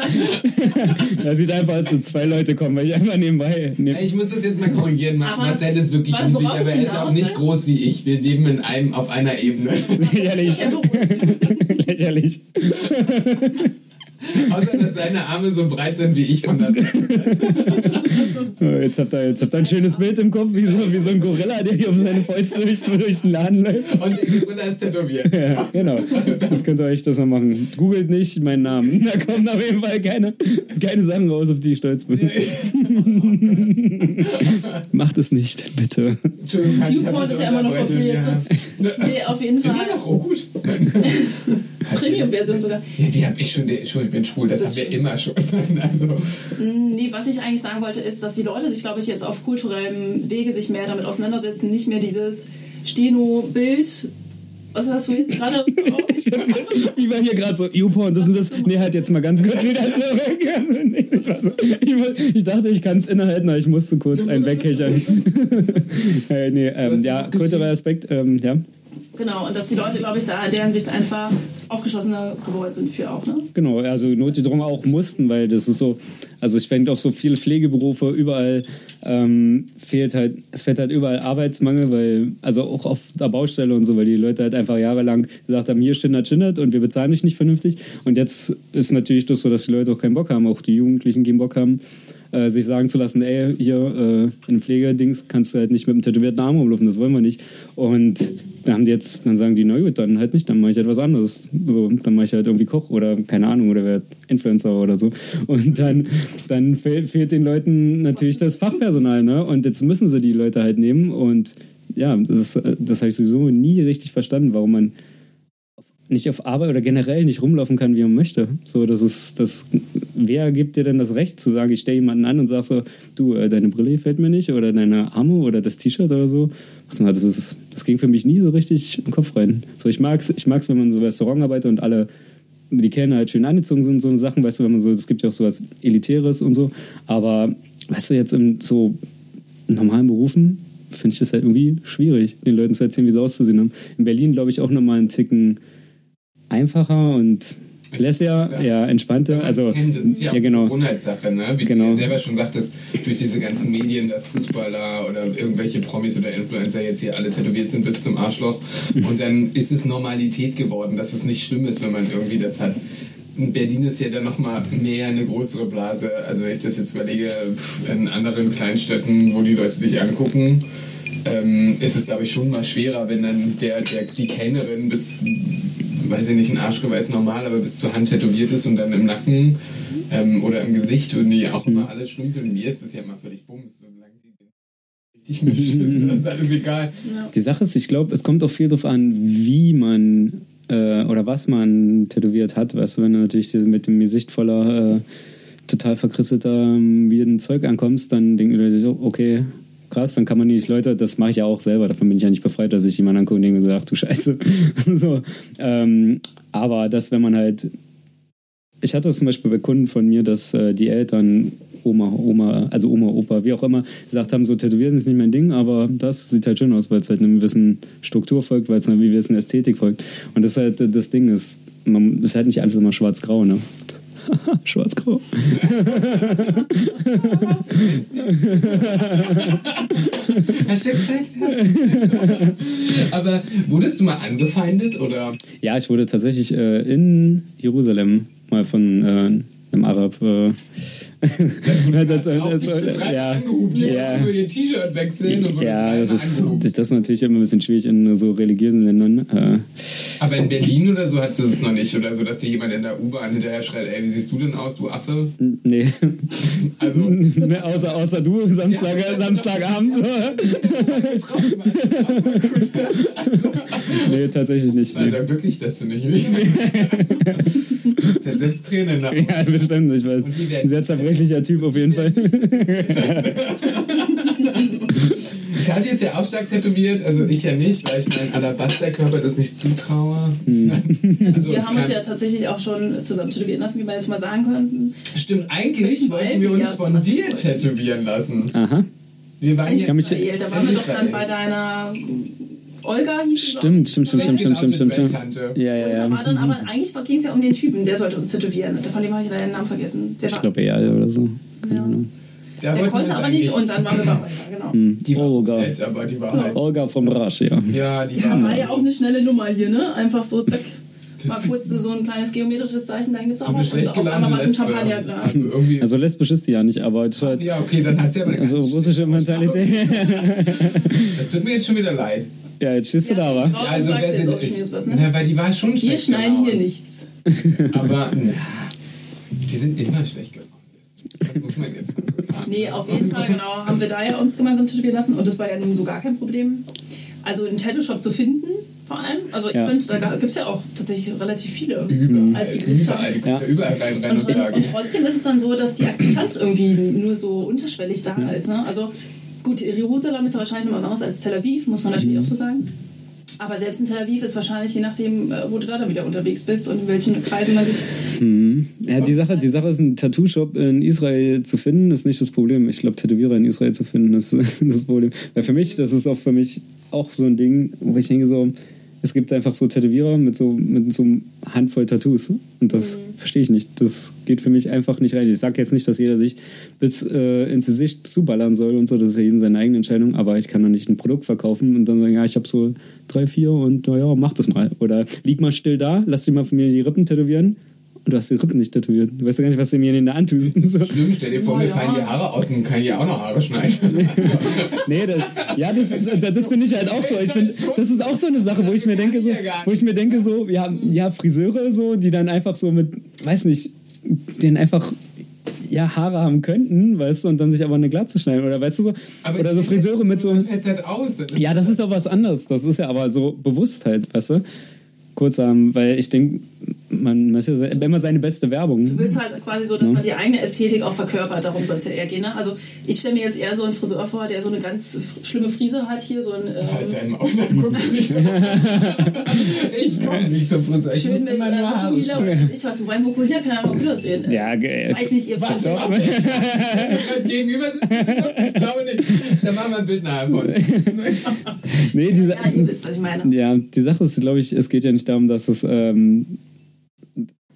Speaker 3: da sieht einfach aus, so zwei Leute kommen, weil ich einfach nebenbei. Neben
Speaker 2: Ich muss das jetzt mal korrigieren.
Speaker 1: Aber
Speaker 2: Marcel ist wirklich
Speaker 1: was- worauf
Speaker 2: aber er ist auch nicht groß wie ich. Wir leben in einem, auf einer Ebene.
Speaker 3: Lächerlich.
Speaker 1: er.
Speaker 3: Lächerlich.
Speaker 2: Außer, dass seine Arme so breit sind wie ich von der
Speaker 3: Oh, Jetzt habt ihr, jetzt habt ihr ein schönes Bild im Kopf, wie so, wie so ein Gorilla, der hier auf seine Fäuste durch, durch den Laden läuft.
Speaker 2: Und der Gorilla ist tätowiert.
Speaker 3: Ja, genau. Jetzt könnt ihr euch das mal machen. Googelt nicht meinen Namen. Da kommen auf jeden Fall keine, keine Sachen raus, auf die ich stolz bin. Macht es nicht, bitte.
Speaker 2: Entschuldigung,
Speaker 1: Viewport
Speaker 2: einfach
Speaker 1: ist ja immer noch verfehlt.
Speaker 2: ja.
Speaker 1: Nee, auf jeden
Speaker 2: Immer
Speaker 1: Fall.
Speaker 2: noch, oh gut.
Speaker 1: Premium-Version sogar.
Speaker 2: Ja, die habe ich schon, die, Entschuldigung, ich bin schwul, das,
Speaker 1: Das
Speaker 2: haben wir
Speaker 1: stimmt.
Speaker 2: immer schon. Also,
Speaker 1: Nee, was ich eigentlich sagen wollte, ist, dass die Leute sich, glaube ich, jetzt auf kulturellem Wege sich mehr damit auseinandersetzen. Nicht mehr dieses Steno-Bild. Was hast du jetzt gerade?
Speaker 3: Ich war hier gerade so, YouPorn, das ist das. Nee, halt jetzt mal ganz kurz wieder zurück. Ich dachte, ich kann es innehalten, aber ich musste kurz einen wegkichern. äh, nee, ähm, ja, kultureller Aspekt, ähm, ja.
Speaker 1: Genau, und dass die Leute, glaube ich, da in der Hinsicht einfach aufgeschlossener geworden sind für auch, ne?
Speaker 3: Genau, also notgedrungen auch mussten, weil das ist so, also ich finde auch so viele Pflegeberufe, überall ähm, fehlt halt, es fehlt halt überall Arbeitsmangel, weil, also auch auf der Baustelle und so, weil die Leute halt einfach jahrelang gesagt haben, hier schindert, schindert und wir bezahlen dich nicht vernünftig. Und jetzt ist natürlich das so, dass die Leute auch keinen Bock haben, auch die Jugendlichen keinen Bock haben, äh, sich sagen zu lassen, ey, hier äh, in Pflegedings kannst du halt nicht mit einem tätowierten Arm rumlaufen, das wollen wir nicht. Und dann haben die jetzt, dann sagen die, na gut, dann halt nicht, dann mache ich halt was anderes. So, dann mache ich halt irgendwie Koch oder keine Ahnung, oder werde Influencer oder so. Und dann, dann fehl, fehlt den Leuten natürlich das Fachpersonal, ne? Und jetzt müssen sie die Leute halt nehmen. Und ja, das, ist, äh, das habe ich sowieso nie richtig verstanden, warum man nicht auf Arbeit oder generell nicht rumlaufen kann, wie man möchte. So, das ist, das, wer gibt dir denn das Recht zu sagen, ich stelle jemanden an und sage so, du, äh, deine Brille gefällt mir nicht oder deine Arme oder das T-Shirt oder so. Mal, das ist, das ging für mich nie so richtig im Kopf rein. So, ich mag's, ich mag's, wenn man so Restaurant arbeitet und alle die Kellner halt schön angezogen sind, so Sachen, weißt du, wenn man so, es gibt ja auch sowas Elitäres und so, aber weißt du, jetzt in so normalen Berufen, finde ich das halt irgendwie schwierig, den Leuten zu erzählen, wie sie auszusehen haben. In Berlin, glaube ich, auch nochmal einen Ticken einfacher und lässiger,
Speaker 2: Ja.
Speaker 3: ja, entspannter.
Speaker 2: Man
Speaker 3: Also,
Speaker 2: das ist ja,
Speaker 3: ja,
Speaker 2: auch
Speaker 3: genau.
Speaker 2: eine Gewohnheitssache, ne? Wie
Speaker 3: Genau.
Speaker 2: du ja selber schon sagtest, durch diese ganzen Medien, dass Fußballer oder irgendwelche Promis oder Influencer jetzt hier alle tätowiert sind bis zum Arschloch. Und dann ist es Normalität geworden, dass es nicht schlimm ist, wenn man irgendwie das hat. In Berlin ist ja dann nochmal mehr eine größere Blase. Also wenn ich das jetzt überlege, in anderen Kleinstädten, wo die Leute dich angucken, ähm, ist es, glaube ich, schon mal schwerer, wenn dann der, der, die Kellnerin bis, weiß ich nicht, ein Arschgeweih ist normal, aber bis zur Hand tätowiert ist und dann im Nacken ähm, oder im Gesicht und die auch immer alles schlimm finden. Mir ist das ja immer völlig bums, solange die richtig beschissen, das ist alles egal.
Speaker 3: Die Sache ist, ich glaube, es kommt auch viel darauf an, wie man äh, oder was man tätowiert hat. Weißt du, wenn du natürlich mit dem Gesicht voller äh, total verkristelter ähm, weirden Zeug ankommst, dann denken die Leute so, okay, krass, dann kann man nicht, Leute, das mache ich ja auch selber, davon bin ich ja nicht befreit, dass ich jemanden angucke und denke so, ach du Scheiße. so, ähm, aber das, wenn man halt ich hatte das zum Beispiel bei Kunden von mir, dass äh, die Eltern, Oma, Oma, also Oma, Opa, wie auch immer, gesagt haben, so tätowieren ist nicht mein Ding, aber das sieht halt schön aus, weil es halt einer gewissen Struktur folgt, weil es einer gewissen Ästhetik folgt. Und das ist halt das Ding ist, man, ist halt nicht alles immer schwarz-grau, ne? Schwarz-grau.
Speaker 2: Aber wurdest du mal angefeindet oder?
Speaker 3: Ja, ich wurde tatsächlich äh, in Jerusalem mal von äh, einem Arab. Äh, das,
Speaker 2: nicht
Speaker 3: das, ja,
Speaker 2: angehupt, die
Speaker 3: ja.
Speaker 2: ihr T-Shirt wechseln und
Speaker 3: ja, das ist, das ist natürlich immer ein bisschen schwierig in so religiösen Ländern. Äh,
Speaker 2: Aber in Berlin oder so hat es noch nicht. Oder so, dass dir jemand in der U-Bahn hinterher schreit, ey, wie siehst du denn aus, du Affe?
Speaker 3: nee.
Speaker 2: Also,
Speaker 3: Ne, außer, außer du, Samstag, Samstagabend. nee, tatsächlich nicht. Nee.
Speaker 2: Alter, glücklich, dass du nicht Zersetzt Tränen in der Augen.
Speaker 3: Ja, bestimmt, ich weiß. Sehr zerbrechlicher Typ auf jeden Fall.
Speaker 2: Kathi ist ja auch stark tätowiert, also ich ja nicht, weil ich meinen Alabasterkörper das nicht zutraue.
Speaker 3: Hm.
Speaker 2: Also,
Speaker 1: Wir haben uns ja tatsächlich auch schon zusammen tätowieren lassen, wie wir jetzt mal sagen könnten.
Speaker 2: Stimmt, eigentlich
Speaker 1: Weil
Speaker 2: wollten wir uns
Speaker 1: ja
Speaker 2: von dir tätowieren lassen.
Speaker 3: Aha.
Speaker 2: Wir waren jetzt
Speaker 3: kann mich-
Speaker 1: Israel, da waren wir doch dann bei deiner Olga hieß sie,
Speaker 3: Stimmt, stimmt, stimmt, stimmt, stimmt, stimmt, stimmt, stimmt.
Speaker 2: Tante.
Speaker 3: Ja, ja,
Speaker 1: Und da war
Speaker 3: ja.
Speaker 1: dann aber eigentlich ging es ja um den Typen, der sollte uns tätowieren. Von dem habe ich leider den Namen vergessen. Der,
Speaker 3: Ich
Speaker 1: war,
Speaker 3: glaube eher oder so. Keine
Speaker 1: Ja.
Speaker 3: Ahnung.
Speaker 2: Da
Speaker 1: der konnte aber nicht und dann waren wir bei Olga, genau.
Speaker 2: Die war
Speaker 3: Olga.
Speaker 2: nett, aber die war halt.
Speaker 3: Olga vom Rasch, ja.
Speaker 2: Ja, die
Speaker 1: Ja,
Speaker 2: war.
Speaker 1: war ja auch eine schnelle Nummer hier, ne? Einfach so, zack, mal kurz so ein kleines geometrisches Zeichen dahin
Speaker 2: so
Speaker 1: gezaubert
Speaker 2: schlecht
Speaker 1: und auf einmal war es ein. Champagnerglas.
Speaker 2: Also.
Speaker 3: Also lesbisch ist die ja nicht, aber halt
Speaker 2: ja, okay, dann hat sie aber eine
Speaker 3: also russische Mentalität.
Speaker 2: Das tut mir jetzt schon wieder leid.
Speaker 3: Ja, jetzt stehst du da,
Speaker 1: Ja,
Speaker 3: wa?
Speaker 1: Warum
Speaker 2: also, wer sie,
Speaker 1: was, ne?
Speaker 2: Na, weil die war schon
Speaker 1: Wir schneiden hier nichts.
Speaker 2: Aber, na, die sind immer schlecht gelaunt. Das muss man jetzt mal so sagen.
Speaker 1: Nee, auf jeden Fall, genau, haben wir da ja uns gemeinsam tätowieren lassen und das war ja nun so gar kein Problem. Also einen Tattoo-Shop zu finden, vor allem. Also ich
Speaker 3: Ja.
Speaker 1: finde, da gibt es ja auch tatsächlich relativ viele.
Speaker 2: Überall,
Speaker 1: Als
Speaker 2: überall.
Speaker 3: Ja.
Speaker 2: ja überall rein, rein und,
Speaker 1: Und, trotzdem ist es dann so, dass die Akzeptanz irgendwie nur so unterschwellig da ist. Ne? Also gut, Jerusalem ist ja wahrscheinlich noch was anderes als Tel Aviv, muss man natürlich auch so sagen. Aber selbst in Tel Aviv ist wahrscheinlich, je nachdem, äh, wo du da dann wieder unterwegs bist und in welchen Kreisen man sich.
Speaker 3: Ja, die Sache, die Sache ist, einen Tattoo-Shop in Israel zu finden, ist nicht das Problem. Ich glaube, Tätowierer in Israel zu finden, ist das Problem. Weil für mich, das ist auch für mich auch so ein Ding, wo ich denke so, es gibt einfach so Tätowierer mit so, mit so einem Handvoll Tattoos. Und das verstehe ich nicht. Das geht für mich einfach nicht rein. Ich sage jetzt nicht, dass jeder sich bis äh, ins Gesicht zuballern soll und so. Das ist ja jedem seine eigene Entscheidung. Aber ich kann doch nicht ein Produkt verkaufen und dann sagen, ja, ich habe so drei, vier und naja, mach das mal. Oder lieg mal still da, lass dir mal von mir die Rippen tätowieren. Und du hast die Rippen nicht tätowiert. Du weißt ja gar nicht, was du mir in der antust. So.
Speaker 2: Schlimm, stell dir vor, mir
Speaker 1: Ja.
Speaker 2: fallen die Haare aus und kann ich auch noch Haare schneiden.
Speaker 3: Nee, das, ja, das, das, das finde ich halt auch so. Ich find, das ist auch so eine Sache, wo ich mir denke, so, wo ich mir denke, so, ja, ja, Friseure, so, die dann einfach so mit, weiß nicht, denen einfach ja, Haare haben könnten, weißt du, und dann sich aber eine Glatze schneiden. Oder weißt du so,
Speaker 2: Aber
Speaker 3: oder so Friseure mit so.
Speaker 2: Halt aus.
Speaker 3: Ja, das ist doch was anderes. Das ist ja aber so Bewusstheit, weißt du? Kurz, ähm, weil ich denke, man ist ja immer seine beste Werbung.
Speaker 1: Du willst halt quasi so, dass man die eigene Ästhetik auch verkörpert, darum soll es ja eher gehen. Ne? Also ich stelle mir jetzt eher so einen Friseur vor, der so eine ganz schlimme Frise hat, hier so ein ähm,
Speaker 2: Halt dein Maul, dann guck mich nicht so. ich komme nicht zum Friseur. Ich
Speaker 1: schön mit
Speaker 2: immer
Speaker 1: äh,
Speaker 2: nur Haare
Speaker 1: Vokuhila weiß ich was. Wobei ein Vokuhila kann ja auch gut aussehen.
Speaker 3: Ja, ge-
Speaker 1: Weiß nicht, ihr
Speaker 2: Was?
Speaker 1: ja,
Speaker 2: Gegenüber sitzen? Ich glaube nicht. Dann machen wir ein Bild nachher von.
Speaker 3: nee, diese,
Speaker 1: ihr wisst, was ich meine.
Speaker 3: Ja, die Sache ist, glaube ich, es geht ja nicht darum, dass es, ähm,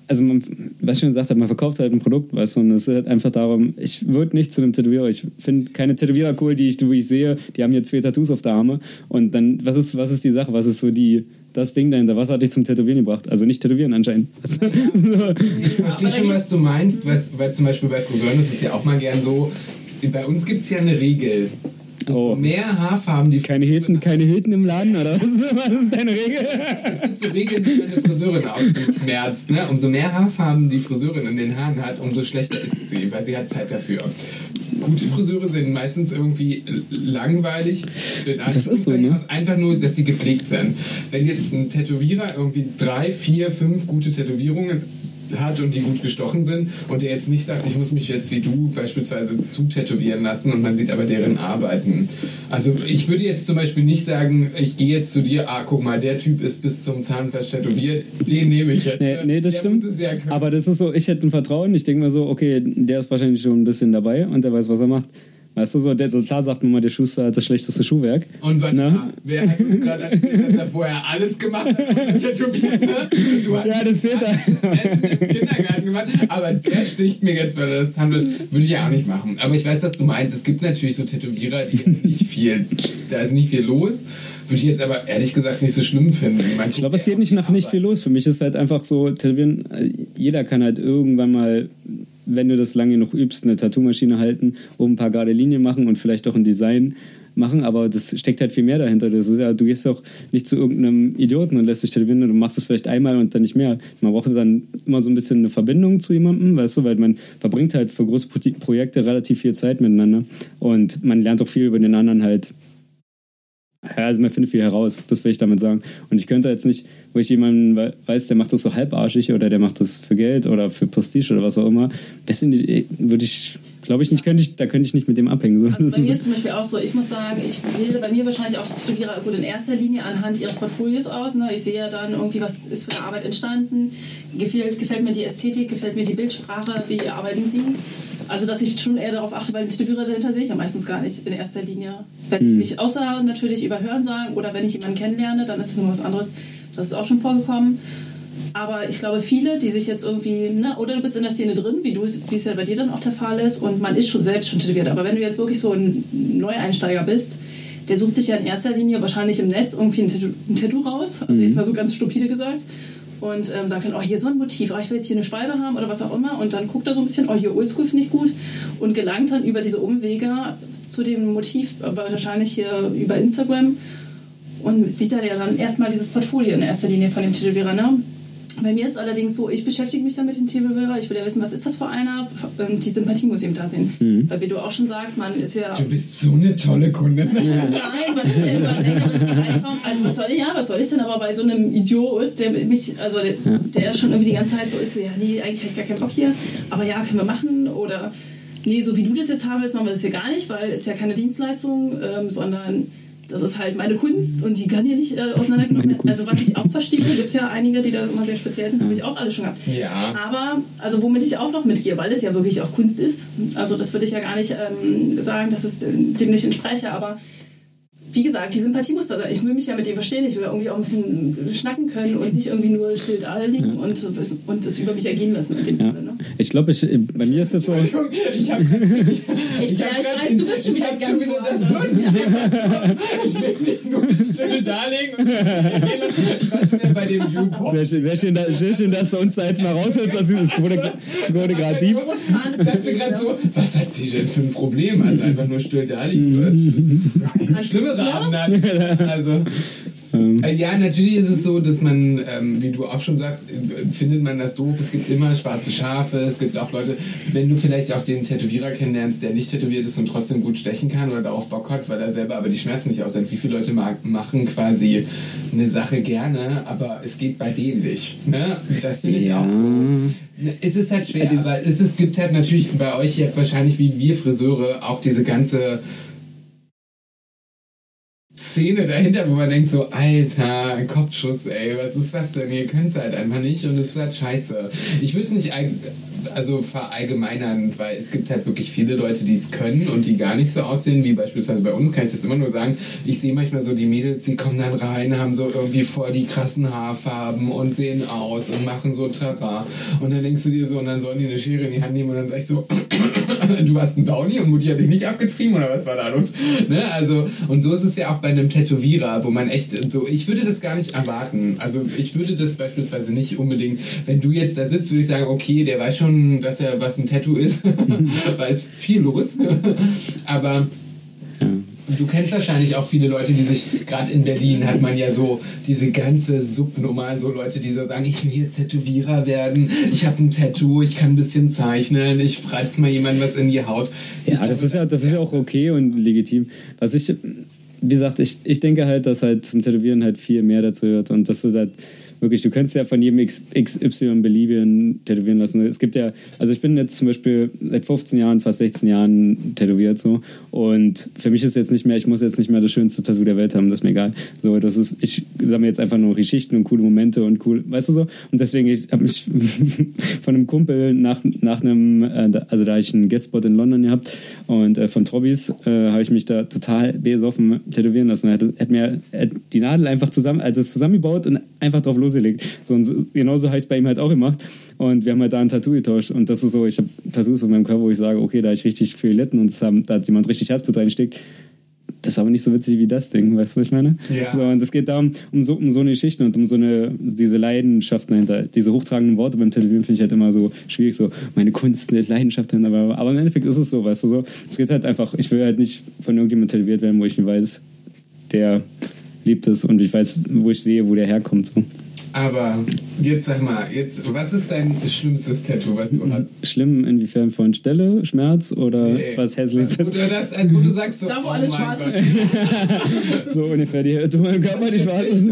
Speaker 3: also man, was ich schon gesagt habe, man verkauft halt ein Produkt, weißt du, und es ist halt einfach darum, ich würde nicht zu einem Tätowierer, ich finde keine Tätowierer cool, die ich, die ich sehe, die haben jetzt zwei Tattoos auf der Arme und dann, was ist, was ist die Sache, was ist so die, das Ding dahinter, was hat dich zum Tätowieren gebracht? Also nicht tätowieren anscheinend. Also, so.
Speaker 2: Ich verstehe schon, was du meinst, was, weil zum Beispiel bei Friseuren ist es ja auch mal gern so, bei uns gibt es ja eine Regel.
Speaker 3: Oh.
Speaker 2: Umso mehr Haarfarben die
Speaker 3: Keine Hilton, keine Hilton im Laden, oder was, was ist deine Regel?
Speaker 2: Es gibt so Regeln, man eine Friseurin ausmerzt. Ne? Umso mehr Haarfarben die Friseurin in den Haaren hat, umso schlechter ist sie, weil sie hat Zeit dafür. Gute Friseure sind meistens irgendwie langweilig.
Speaker 3: Das ist so, ne?
Speaker 2: Einfach nur, dass sie gepflegt sind. Wenn jetzt ein Tätowierer irgendwie drei, vier, fünf gute Tätowierungen hat und die gut gestochen sind und der jetzt nicht sagt, ich muss mich jetzt wie du beispielsweise zutätowieren lassen und man sieht aber deren Arbeiten. Also ich würde jetzt zum Beispiel nicht sagen, ich gehe jetzt zu dir, ah guck mal, der Typ ist bis zum Zahnfleisch tätowiert, den nehme ich jetzt.
Speaker 3: Nee, nee das
Speaker 2: der
Speaker 3: stimmt.
Speaker 2: Ja.
Speaker 3: Aber das ist so, ich hätte ein Vertrauen. Ich denke mir so, okay, der ist wahrscheinlich schon ein bisschen dabei und der weiß, was er macht. Weißt du, so, der, so klar sagt man mal, der Schuster hat das schlechteste Schuhwerk.
Speaker 2: und warte
Speaker 3: Na?
Speaker 2: mal, wer hat uns gerade erzählt, dass er vorher alles gemacht hat, außer tätowieren? ne? Du hast
Speaker 3: Ja, das seht ihr.
Speaker 2: im Kindergarten gemacht, aber der sticht mir jetzt, weil er das handelt, würde ich ja auch nicht machen. Aber ich weiß, was du meinst. Es gibt natürlich so Tätowierer, die nicht viel, da ist nicht viel los. Würde ich jetzt aber ehrlich gesagt nicht so schlimm finden. Man
Speaker 3: Ich glaube, es geht nicht nach nicht viel los. Für mich ist halt einfach so, Tätowieren, jeder kann halt irgendwann mal, wenn du das lange genug übst, eine Tattoo-Maschine halten, oben ein paar gerade Linien machen und vielleicht auch ein Design machen, aber das steckt halt viel mehr dahinter. Das ist ja, du gehst auch nicht zu irgendeinem Idioten und lässt dich tätowieren, du machst es vielleicht einmal und dann nicht mehr. Man braucht dann immer so ein bisschen eine Verbindung zu jemandem, weißt du, weil man verbringt halt für große Pro Projekte relativ viel Zeit miteinander und man lernt auch viel über den anderen halt ja, also man findet viel heraus, das will ich damit sagen. Und ich könnte jetzt nicht, wo ich jemanden we- weiß, der macht das so halbarschig oder der macht das für Geld oder für Prestige oder was auch immer, das würde ich, glaube ich nicht, könnte ich, da könnte ich nicht mit dem abhängen. So,
Speaker 1: Also bei mir
Speaker 3: ist-
Speaker 1: zum Beispiel auch so, ich muss sagen, ich wähle bei mir wahrscheinlich auch die Tätowierer gut in erster Linie anhand ihres Portfolios aus. Ne? Ich sehe ja dann irgendwie, was ist für eine Arbeit entstanden, gefällt, gefällt mir die Ästhetik, gefällt mir die Bildsprache, wie arbeiten sie. Also dass ich schon eher darauf achte, weil den Tätowierer dahinter sehe ich ja meistens gar nicht in erster Linie. Wenn ich mich außer natürlich über Hören sagen oder wenn ich jemanden kennenlerne, dann ist es nur was anderes. Das ist auch schon vorgekommen. Aber ich glaube, viele, die sich jetzt irgendwie, ne, oder du bist in der Szene drin, wie, du, es- wie es ja bei dir dann auch der Fall ist, und man ist schon selbst schon tätowiert. Aber wenn du jetzt wirklich so ein Neueinsteiger bist, der sucht sich ja in erster Linie wahrscheinlich im Netz irgendwie ein Tattoo, ein Tattoo raus, also jetzt mal so ganz stupide gesagt, und ähm, sagt dann, oh, hier so ein Motiv, oh, ich will jetzt hier eine Schwalbe haben oder was auch immer. Und dann guckt er so ein bisschen, oh, hier Oldschool finde ich gut. Und gelangt dann über diese Umwege zu dem Motiv, äh, wahrscheinlich hier über Instagram, und sieht da ja dann erstmal dieses Portfolio in erster Linie von dem Tätowierer. Ne? Bei mir ist allerdings so, ich beschäftige mich dann mit dem Tätowierer. Ich will ja wissen, was ist das für einer? Ähm, Die Sympathie muss eben da sein. Weil wie du auch schon sagst, man ist ja...
Speaker 2: Du bist so eine tolle Kundin.
Speaker 1: Nein, man ist ja über einen längeren Zeitraum. Also was soll ich, ja, was soll ich denn aber bei so einem Idiot, der mich, also der, der schon irgendwie die ganze Zeit so ist, so, ja, nee, eigentlich habe ich gar keinen Bock hier, aber ja, können wir machen oder nee, so wie du das jetzt haben willst, machen wir das hier gar nicht, weil es ist ja keine Dienstleistung, ähm, sondern das ist halt meine Kunst und die kann hier nicht äh, auseinandergenommen werden. Also was ich auch verstehe, gibt es ja einige, die da immer sehr speziell sind, habe ich auch alle schon gehabt.
Speaker 2: Ja.
Speaker 1: Aber, also womit ich auch noch mitgehe, weil es ja wirklich auch Kunst ist. Also das würde ich ja gar nicht ähm, sagen, dass es dem nicht entspreche, aber wie gesagt, die Sympathie muss da sein. Ich will mich ja mit dir verstehen, ich will irgendwie auch ein bisschen schnacken können und nicht irgendwie nur still da liegen und, und es über mich ergehen lassen.
Speaker 3: Ja.
Speaker 1: Sinne, ne?
Speaker 3: Ich glaube, ich, bei mir ist es so,
Speaker 2: Entschuldigung, ich habe ich,
Speaker 1: Ich- ja,
Speaker 2: hab
Speaker 1: ich
Speaker 2: grad
Speaker 1: weiß, du bist schon
Speaker 2: ich
Speaker 1: wieder ganz
Speaker 2: schon wieder das. Ich will nicht nur still darlegen und ich war schon wieder bei dem
Speaker 3: sehr schön, sehr schön, da- sehr schön, dass du uns da jetzt mal raushältst. Also, es wurde, es wurde gerade deep.
Speaker 2: Ich dachte gerade so, was hat sie denn für ein Problem? Also einfach nur still da liegen. Schlimmere Hat. Also, Äh, Ja, natürlich ist es so, dass man, ähm, wie du auch schon sagst, äh, findet man das doof. Es gibt immer schwarze Schafe. Es gibt auch Leute, wenn du vielleicht auch den Tätowierer kennenlernst, der nicht tätowiert ist und trotzdem gut stechen kann oder darauf Bock hat, weil er selber aber die Schmerzen nicht aushält. Wie viele Leute mag, machen quasi eine Sache gerne, aber es geht bei denen nicht. Ne? Das finde ich
Speaker 3: Ja.
Speaker 2: auch so. Ne, Es ist halt schwer, aber es, es gibt halt natürlich bei euch ja wahrscheinlich wie wir Friseure auch diese ganze Szene dahinter, wo man denkt so, Alter, Kopfschuss, ey, was ist das denn? Ihr könnt es halt einfach nicht und es ist halt scheiße. Ich würde es nicht also verallgemeinern, weil es gibt halt wirklich viele Leute, die es können und die gar nicht so aussehen, wie beispielsweise bei uns, kann ich das immer nur sagen. Ich sehe manchmal so die Mädels, die kommen dann rein, haben so irgendwie voll die krassen Haarfarben und sehen aus und machen so Trara. Und dann denkst du dir so, und dann sollen die eine Schere in die Hand nehmen und dann sag ich so, du hast einen Downy und Mutti hat dich nicht abgetrieben oder was war da los? Ne? Also, und so ist es ja auch bei einem Tätowierer, wo man echt so, ich würde das gar nicht erwarten. Also ich würde das beispielsweise nicht unbedingt, wenn du jetzt da sitzt, würde ich sagen, okay, der weiß schon, dass er was ein Tattoo ist, weil es viel los. Aber Du kennst wahrscheinlich auch viele Leute, die sich, gerade in Berlin hat man ja so diese ganze Subnummer, so Leute, die so sagen, ich will jetzt Tätowierer werden, ich habe ein Tattoo, ich kann ein bisschen zeichnen, ich reiz mal jemand was in die Haut.
Speaker 3: Ja, das
Speaker 2: glaube,
Speaker 3: ist ja, das ist ja auch okay und legitim. Was ich, wie gesagt, ich, ich denke halt, dass halt zum Tätowieren halt viel mehr dazu gehört und dass du halt wirklich, du könntest ja von jedem XY beliebigen tätowieren lassen. Es gibt ja, also ich bin jetzt zum Beispiel seit 15 Jahren, fast 16 Jahren tätowiert so und für mich ist jetzt nicht mehr, ich muss jetzt nicht mehr das schönste Tattoo der Welt haben, das ist mir egal. So, das ist, ich sammle jetzt einfach nur Geschichten und coole Momente und cool, weißt du so? Und deswegen, ich habe mich von einem Kumpel nach, nach einem, äh, also da ich einen Guestspot in London gehabt und äh, von Trobbys äh, habe ich mich da total besoffen tätowieren lassen. Er hat, hat mir hat die Nadel einfach zusammen, also zusammengebaut und einfach drauf losgelegt. So, und so, genauso habe ich es bei ihm halt auch gemacht. Und wir haben halt da ein Tattoo getauscht. Und das ist so, ich habe Tattoos auf meinem Körper, wo ich sage, okay, da habe ich richtig viel gelitten und haben, da hat jemand richtig Herzblut reingesteckt. Das ist aber nicht so witzig wie das Ding, weißt du, was ich meine?
Speaker 2: Ja.
Speaker 3: So, und es geht darum, um so, um so eine Geschichte und um so eine, diese Leidenschaften dahinter. Diese hochtragenden Worte beim Tätowieren finde ich halt immer so schwierig, so meine Kunst, eine Leidenschaft dahinter. Aber, aber im Endeffekt ist es so, weißt du, so. Es geht halt einfach, ich will halt nicht von irgendjemandem tätowiert werden, wo ich nicht weiß, der liebt es und ich weiß, wo ich sehe, wo der herkommt. So.
Speaker 2: Aber jetzt sag mal, jetzt, was ist dein schlimmstes Tattoo, was du hast?
Speaker 3: Schlimm inwiefern von Stelle, Schmerz oder
Speaker 2: Nee.
Speaker 3: was hässliches?
Speaker 2: Du, das, wo du sagst so,
Speaker 1: Da, wo
Speaker 2: oh
Speaker 1: alles schwarz ist.
Speaker 3: So ungefähr die Hälfte meinem Körper, die schwarz ist.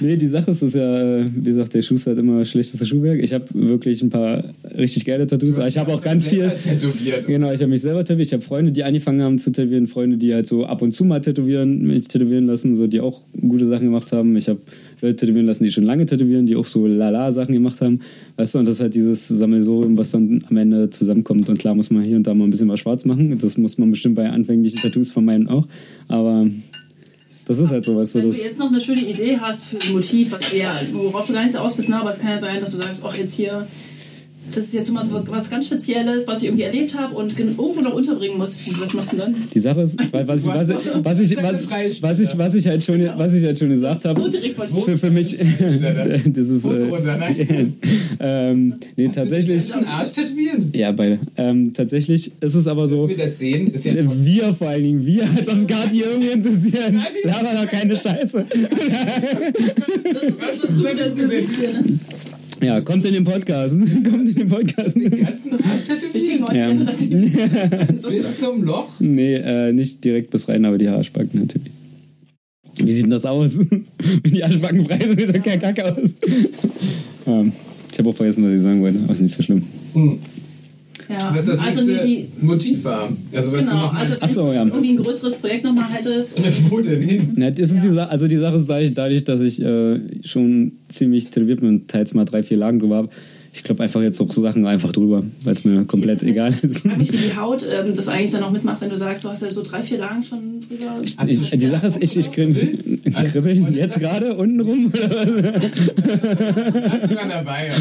Speaker 3: nee, die Sache ist, dass ja, äh, wie gesagt, der Schuster hat immer schlechtestes Schuhwerk. Ich habe wirklich ein paar richtig geile Tattoos, aber ich habe auch ganz viel.
Speaker 2: Selber Tätowiert.
Speaker 3: Genau, ich habe mich selber tätowiert. Ich habe Freunde, die angefangen haben zu tätowieren, Freunde, die halt so ab und zu mal tätowieren, mich tätowieren lassen, so die auch gute Sachen gemacht haben. Ich habe tätowieren lassen, die schon lange tätowieren, die auch so lala Sachen gemacht haben. Weißt du, und das ist halt dieses Sammelsurium, was dann am Ende zusammenkommt. Und klar muss man hier und da mal ein bisschen was schwarz machen. Das muss man bestimmt bei anfänglichen Tattoos vermeiden auch. Aber das ist halt so, weißt du,
Speaker 1: Wenn du jetzt noch eine schöne Idee hast für ein Motiv, was dir, worauf du gar nicht so aus bist, ne, aber es kann ja sein, dass du sagst, ach jetzt hier, das ist jetzt mal so was ganz Spezielles, was ich irgendwie erlebt habe und gen- irgendwo noch unterbringen muss. Was machst du denn dann?
Speaker 3: Die Sache ist, weil was ich, was ich, was ich, was, was ich, was ich halt schon, was ich halt schon gesagt habe,
Speaker 1: So direkt was.
Speaker 3: für, für mich, das ist, äh, ähm, nee, tatsächlich,
Speaker 2: Arsch tätowieren.
Speaker 3: ja, beide. Ähm, tatsächlich ist es aber so,
Speaker 2: Wir das sehen, ist ja
Speaker 3: wir vor allen Dingen, wir, als ob es gerade hier irgendwie interessieren,
Speaker 2: Nein,
Speaker 3: laber doch keine Scheiße.
Speaker 1: Das ist das, was du wieder so siehst hier, ne?
Speaker 3: Ja, kommt in den Podcast, kommt in den Podcast.
Speaker 2: den ganzen Arsch tätowieren.
Speaker 3: Ja.
Speaker 2: Bis zum Loch.
Speaker 3: Nee, äh, nicht direkt bis rein, aber die Haarspacken natürlich. Wie sieht denn das aus? Wenn die Haarspacken frei sind, sieht doch kein Kacke aus. ähm, ich habe auch vergessen, was ich sagen wollte, aber ist nicht so schlimm.
Speaker 2: Hm.
Speaker 1: Ja,
Speaker 2: Was das
Speaker 1: also
Speaker 2: nächste
Speaker 1: die, die
Speaker 2: Motiv war. Also was du
Speaker 1: genau,
Speaker 2: noch
Speaker 1: also
Speaker 3: Ach so,
Speaker 1: wenn du
Speaker 3: ja.
Speaker 1: irgendwie ein größeres Projekt nochmal hättest.
Speaker 2: Wo denn hin?
Speaker 3: Na, das ist die Sache, also die Sache ist dadurch, dadurch dass ich äh, schon ziemlich tätowiert bin und teils mal drei, vier Lagen drüber habe. Ich glaube einfach jetzt auch so Sachen einfach drüber, weil es mir komplett
Speaker 1: Ist
Speaker 3: egal ist.
Speaker 1: Ich frage mich, wie die Haut ähm, das eigentlich dann auch mitmacht, wenn du sagst, du hast ja so drei, vier Lagen schon drüber.
Speaker 2: Hast du
Speaker 3: Ich, die Sache ist, ich, ich kribbel,
Speaker 2: Also,
Speaker 3: kribbeln
Speaker 2: wollte
Speaker 3: jetzt
Speaker 2: ich
Speaker 3: gerade unten rum.
Speaker 2: Du mal dabei?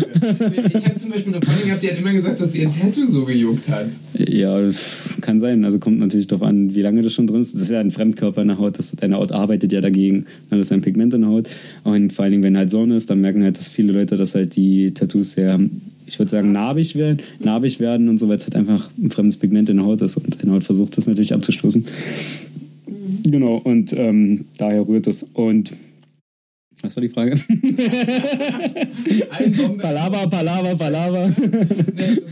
Speaker 2: Ich habe zum Beispiel eine Freundin gehabt, die hat immer gesagt, dass ihr Tattoo so gejuckt hat.
Speaker 3: Ja, das kann sein. Also kommt natürlich darauf an, wie lange das schon drin ist. Das ist ja ein Fremdkörper in der Haut. Das, deine Haut arbeitet ja dagegen. Das ist ein Pigment in der Haut. Und vor allen Dingen, wenn halt Sonne ist, dann merken halt, dass viele Leute, dass halt die Tattoos sehr, ich würde sagen, narbig werden, narbig werden und so, weil es halt einfach ein fremdes Pigment in der Haut ist. Und deine Haut versucht das natürlich abzustoßen. Genau, und ähm, daher rührt es. Und was war die Frage?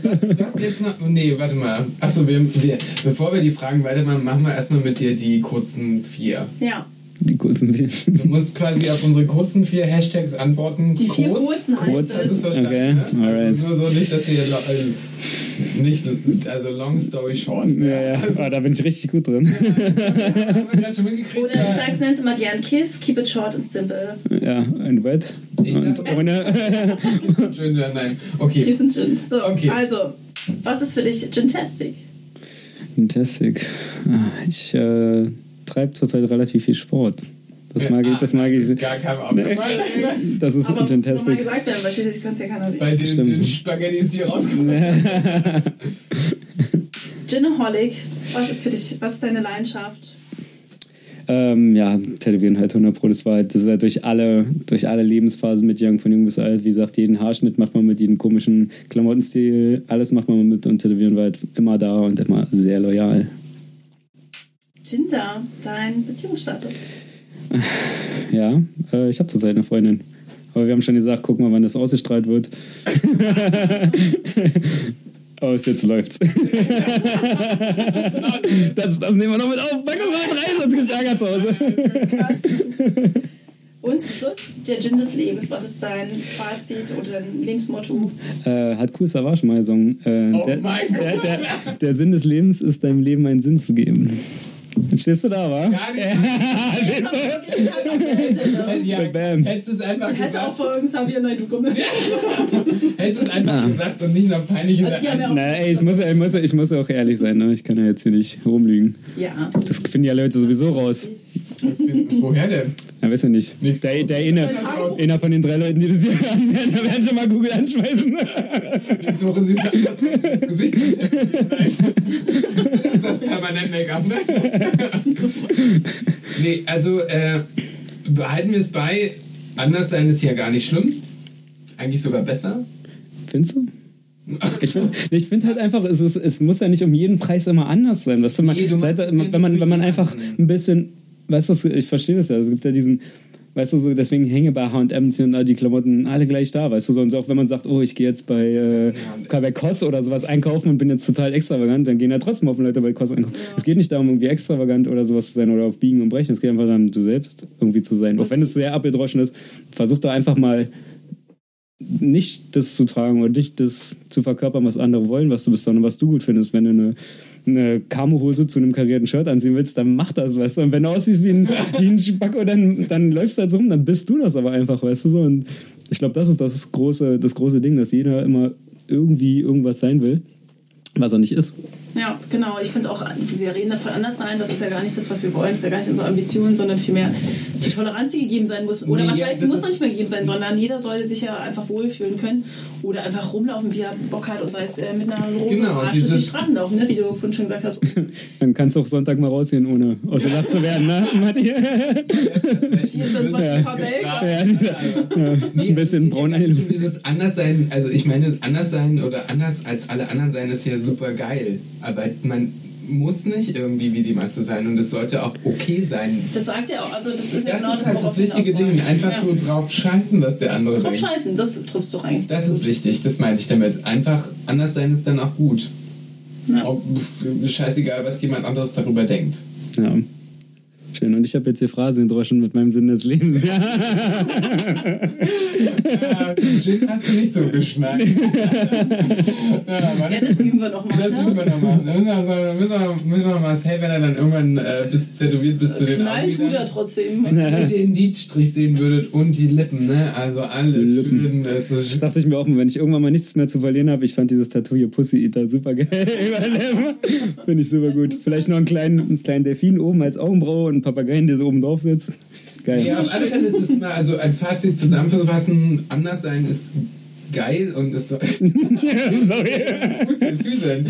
Speaker 2: Was, was jetzt noch? oh, Nee, warte mal. Achso, wir, wir, bevor wir die Fragen weitermachen, machen wir erstmal mit dir die kurzen vier.
Speaker 1: Ja.
Speaker 3: Die kurzen Bilder.
Speaker 2: Du musst quasi auf unsere kurzen vier Hashtags antworten.
Speaker 1: Die vier
Speaker 2: Kurz.
Speaker 1: kurzen
Speaker 3: kurz.
Speaker 2: Das ist
Speaker 1: es.
Speaker 2: verstanden,
Speaker 3: Okay,
Speaker 2: ne?
Speaker 3: alright.
Speaker 2: Also nur so nicht, dass ihr lo- äh, nicht, also long story short.
Speaker 3: Ja, ja, ah, da bin ich richtig gut drin.
Speaker 2: Haben wir gerade schon mitgekriegt.
Speaker 1: Oder ich sag's, nenn's immer gern Kiss, keep it short and simple.
Speaker 3: Ja, ein Wett.
Speaker 2: Ich sag
Speaker 3: Und
Speaker 2: immer-
Speaker 3: ohne.
Speaker 2: Schön, ja, nein. Okay.
Speaker 1: Kiss and Gin. So,
Speaker 2: Okay.
Speaker 1: also, was ist für dich Gintastic?
Speaker 3: Fantastic. Ah, Ich äh, treibe zurzeit relativ viel Sport. Das mag ich, das mag ich.
Speaker 2: Gar keinem aufgefallen.
Speaker 3: Das ist
Speaker 1: Aber
Speaker 3: Fantastic.
Speaker 1: gesagt werden, weil schließlich kann es ja keiner sehen.
Speaker 2: Bei den,
Speaker 3: Stimmt.
Speaker 2: den Spaghettis, die rauskommen.
Speaker 1: Ginaholic, was ist für dich, was ist deine Leidenschaft?
Speaker 3: Ähm, ja, Tätowieren halt 100 Pro. Das war halt, das ist halt durch alle, durch alle Lebensphasen mit Young, von jung bis alt. Wie gesagt, jeden Haarschnitt macht man mit, jeden komischen Klamottenstil, alles macht man mit und Tätowieren war halt immer da und immer sehr loyal.
Speaker 1: Ginger, dein Beziehungsstatus.
Speaker 3: Ja, äh, ich habe zurzeit eine Freundin. Aber wir haben schon gesagt, gucken wir, wann das ausgestrahlt wird. Aus, jetzt läuft's. das, das nehmen wir noch mit auf. Pack das noch mit rein, sonst gibt's Ärger zu Hause.
Speaker 1: Und zum Schluss, der Gin des Lebens. Was ist dein Fazit oder dein Lebensmotto?
Speaker 3: Äh, hat Cool Savage mal gesungen. Äh,
Speaker 2: Oh
Speaker 3: der,
Speaker 2: mein Gott.
Speaker 3: Der, der, der Sinn des Lebens ist, deinem Leben einen Sinn zu geben. Dann stehst du da, wa?
Speaker 2: Gar nicht.
Speaker 3: Siehst du?
Speaker 2: Ja,
Speaker 3: Bam.
Speaker 2: hättest du es einfach
Speaker 1: Hätte auch
Speaker 2: gesagt.
Speaker 1: vor irgendeinem Xavier Naidoo kommen.
Speaker 2: Hättest du es einfach gesagt und nicht noch peinlich
Speaker 1: ja auch-
Speaker 3: Na, ey, ich muss, ich, muss, ich muss auch ehrlich sein, ne? ich kann ja jetzt hier nicht rumlügen.
Speaker 1: Ja.
Speaker 3: Das finden ja Leute sowieso raus.
Speaker 2: Woher denn?
Speaker 3: Ja, weiß ja nicht.
Speaker 2: Nix
Speaker 3: Der, der eine,
Speaker 2: raus.
Speaker 3: einer von den drei Leuten, die das hier hören, werden, da werden schon mal Google anschmeißen.
Speaker 2: Ich suche sie anders aus ins Gesicht. Permanent Make-up, ne? Nee, also äh, behalten wir es bei. Anders sein ist ja gar nicht schlimm. Eigentlich sogar besser.
Speaker 3: Findest du? Ich finde ich find halt einfach, es, ist, es muss ja nicht um jeden Preis immer anders sein. Weißt du, man,
Speaker 2: Nee, du
Speaker 3: seit, wenn, man,
Speaker 2: nicht
Speaker 3: wenn man einfach ein bisschen, weißt du, ich verstehe das ja, es gibt ja diesen, weißt du, so, deswegen hänge bei H&M sind da die Klamotten alle gleich da, weißt du, so, und auch wenn man sagt, oh, ich gehe jetzt bei, äh, bei Koss oder sowas einkaufen und bin jetzt total extravagant, dann gehen ja trotzdem auf Leute bei Koss einkaufen. Es geht nicht darum, irgendwie extravagant oder sowas zu sein oder auf Biegen und Brechen, es geht einfach darum, du selbst irgendwie zu sein. Auch wenn es sehr abgedroschen ist, versuch da einfach mal nicht das zu tragen oder nicht das zu verkörpern, was andere wollen, was du bist, sondern was du gut findest. Wenn du eine, eine Camo-Hose zu einem karierten Shirt anziehen willst, dann mach das, weißt du. Und wenn du aussiehst wie ein, wie ein Spacko, dann, dann läufst du halt so rum, dann bist du das aber einfach, weißt du so. Und ich glaube, das ist das große, das große Ding, dass jeder immer irgendwie irgendwas sein will, was er nicht ist.
Speaker 1: Ja, genau. Ich finde auch, wir reden davon anders sein. Das ist ja gar nicht das, was wir wollen. Das ist ja gar nicht unsere Ambition, sondern vielmehr die Toleranz, die gegeben sein muss. Oder
Speaker 2: Nee,
Speaker 1: was
Speaker 2: ja,
Speaker 1: heißt, die muss noch nicht mehr gegeben sein, sondern jeder sollte sich ja einfach wohlfühlen können. Oder einfach rumlaufen, wie er Bock hat. Und sei es äh, mit einer Rose
Speaker 2: Genau,
Speaker 1: Arsch durch die Straßen laufen, ne? wie du vorhin schon gesagt hast.
Speaker 3: Dann kannst du auch Sonntag mal rausgehen, ohne ausgelacht zu werden, ne, Matti?
Speaker 1: Die ist dann zum Beispiel verbellt.
Speaker 3: Ja, ja, ist ein bisschen braun.
Speaker 2: Dieses Anderssein, also ich meine, anders sein oder anders als alle anderen sein ist ja super geil. Aber man muss nicht irgendwie wie die Masse sein und es sollte auch okay sein.
Speaker 1: Das sagt er auch. Also das ist ja
Speaker 2: Das
Speaker 1: genau
Speaker 2: ist halt
Speaker 1: worauf
Speaker 2: das wichtige. Ding. Einfach
Speaker 1: ja.
Speaker 2: so drauf scheißen, was der andere
Speaker 1: Drauf
Speaker 2: denkt.
Speaker 1: scheißen, das trifft doch eigentlich.
Speaker 2: Das ist wichtig, das meinte ich damit. Einfach anders sein ist dann auch gut.
Speaker 1: Ja.
Speaker 2: Ob, scheißegal, was jemand anderes darüber denkt.
Speaker 3: Ja. Schön. Und ich habe jetzt hier Phrasen gedroschen mit meinem Sinn des Lebens. Ja.
Speaker 2: Ja, hast du nicht so geschnallt. ja,
Speaker 1: das üben wir noch mal.
Speaker 2: Das
Speaker 1: ne?
Speaker 2: üben wir nochmal. Da müssen wir, da müssen wir, müssen wir mal hey, wenn er dann irgendwann äh, bis tätowiert bis zu den
Speaker 1: Knallen tut er trotzdem.
Speaker 2: Wenn ihr den Lidstrich sehen würdet und die Lippen, ne? Also alle
Speaker 3: Lippen.
Speaker 2: schön. Das
Speaker 3: Das
Speaker 2: ist,
Speaker 3: dachte ich mir auch, wenn ich irgendwann mal nichts mehr zu verlieren habe. Ich fand dieses Tattoo hier Pussy Eater super geil. Finde ich super gut. Vielleicht noch einen kleinen, einen kleinen Delfin oben als Augenbraue und einen Papageien, der so oben drauf sitzt. Geil.
Speaker 2: ja, auf alle Fälle ist es immer, also als Fazit zusammenfassen, anders sein ist geil und es soll.
Speaker 3: Sorry.
Speaker 2: Füße.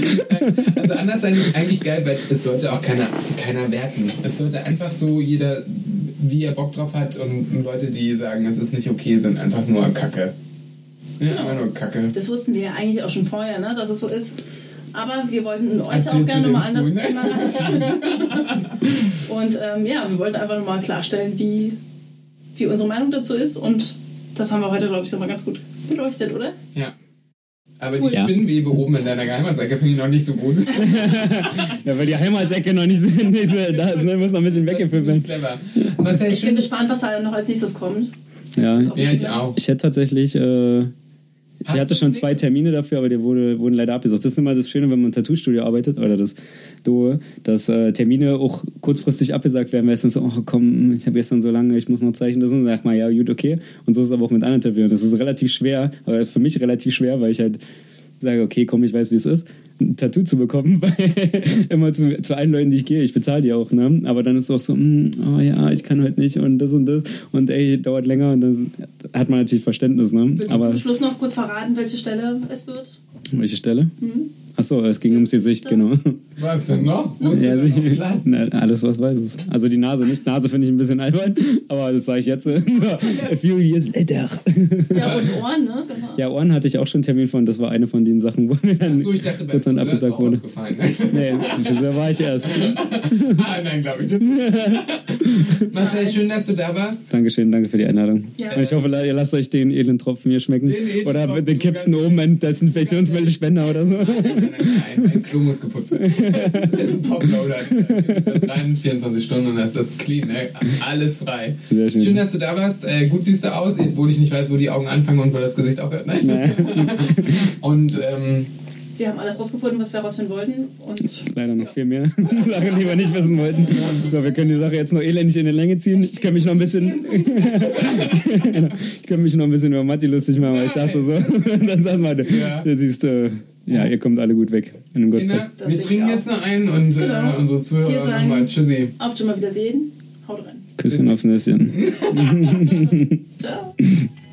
Speaker 2: Also anders sein ist eigentlich geil, weil es sollte auch keiner, keiner werten. Es sollte einfach so jeder, wie er Bock drauf hat und Leute, die sagen, es ist nicht okay, sind einfach nur Kacke. Ja, immer nur Kacke.
Speaker 1: Das wussten wir ja eigentlich auch schon vorher, ne? dass es so ist. Aber wir wollten euch auch gerne nochmal an das. Thema ran. Und ähm, ja, wir wollten einfach nochmal klarstellen, wie, wie unsere Meinung dazu ist. Und das haben wir heute, glaube ich, nochmal ganz gut beleuchtet, oder?
Speaker 2: Ja. Aber
Speaker 1: Cool.
Speaker 2: die. Spinnenwebe oben in deiner Geheimratseite finde ich noch nicht so gut.
Speaker 3: Ja, weil die Heimatsecke noch nicht, nicht so, da ist, ne, muss noch ein bisschen weggefüllt werden.
Speaker 2: Clever.
Speaker 1: Ich bin gespannt, was da noch als nächstes kommt.
Speaker 3: Ja,
Speaker 2: Ja, ich auch.
Speaker 3: ich hätte tatsächlich, äh, ich
Speaker 2: Hast
Speaker 3: hatte schon zwei? Termine dafür, aber die wurde, wurden leider abgesagt. Das ist immer das Schöne, wenn man im Tattoo-Studio arbeitet, oder das Duo, dass äh, Termine auch kurzfristig abgesagt werden, weil es dann so, oh komm, ich habe gestern so lange, ich muss noch zeichnen, das und dann sagt man, ja gut, okay. Und so ist es aber auch mit anderen Tätowierern. Das ist relativ schwer, aber für mich relativ schwer, weil ich halt sage, okay, komm, ich weiß, wie es ist, ein Tattoo zu bekommen, weil immer zu, zu allen Leuten, die ich gehe, ich bezahle die auch, ne? Aber dann ist es auch so, mm, oh ja, ich kann heute nicht und das und das und ey, dauert länger und dann hat man natürlich Verständnis, ne?
Speaker 1: Willst du
Speaker 3: Aber
Speaker 1: zum Schluss noch kurz verraten, welche Stelle es wird?
Speaker 3: welche Stelle?
Speaker 1: Mhm.
Speaker 3: Achso, es ging ums Gesicht, genau.
Speaker 2: Was denn noch? Wo ist
Speaker 3: Ja,
Speaker 2: denn noch
Speaker 3: sie-
Speaker 2: Platz?
Speaker 3: Na, alles, was weiß es. Also die Nase nicht. Nase finde ich ein bisschen albern, aber das sage ich jetzt. A few years later.
Speaker 1: Ja, und Ohren, ne? Genau.
Speaker 3: Ja, Ohren hatte ich auch schon einen Termin von. Das war eine von den Sachen, wo mir dann
Speaker 2: Achso, ich dachte, bei
Speaker 3: kurz
Speaker 2: ist
Speaker 3: abgesagt wurde. Nee, Friseur war ich erst.
Speaker 2: ah, nein, glaube ich. nicht. Marcel, schön, dass du da warst.
Speaker 3: Dankeschön, danke für die Einladung.
Speaker 1: Ja.
Speaker 3: Und Ich hoffe, ihr lasst euch den edlen Tropfen hier schmecken.
Speaker 2: Den edlen
Speaker 3: Oder den kippst oben in Desinfektionsmittelspender oder so.
Speaker 2: Nein, nein, nein, ein Klo muss geputzt werden. Das ist ein Toploader. Das rein 24 Stunden und das ist clean. Ne? Alles frei.
Speaker 3: Sehr schön.
Speaker 2: Schön, dass du da warst. Äh, gut siehst du aus, obwohl ich nicht weiß, wo die Augen anfangen und wo das Gesicht aufhört. Nein.
Speaker 3: Naja,
Speaker 2: Und ähm,
Speaker 1: Wir haben alles rausgefunden, was wir rausfinden wollten. Und
Speaker 3: leider noch viel mehr Sachen, die wir nicht wissen wollten. So, wir können die Sache jetzt noch elendig in die Länge ziehen. Ich kann mich noch ein bisschen, ich kann mich noch ein bisschen über Matti lustig machen, weil ich dachte so, das, das mal,
Speaker 2: Ja.
Speaker 3: du siehst, äh, ja, ihr kommt alle gut weg. In einem
Speaker 2: Kinder.
Speaker 1: Das
Speaker 2: wir trinken jetzt noch einen und äh,
Speaker 1: Genau.
Speaker 2: unsere
Speaker 1: Wir
Speaker 2: Zuhörer
Speaker 1: sagen-
Speaker 2: nochmal Tschüssi.
Speaker 1: auf schon mal wiedersehen. Haut rein.
Speaker 3: Küsschen aufs Näschen.
Speaker 1: Ciao.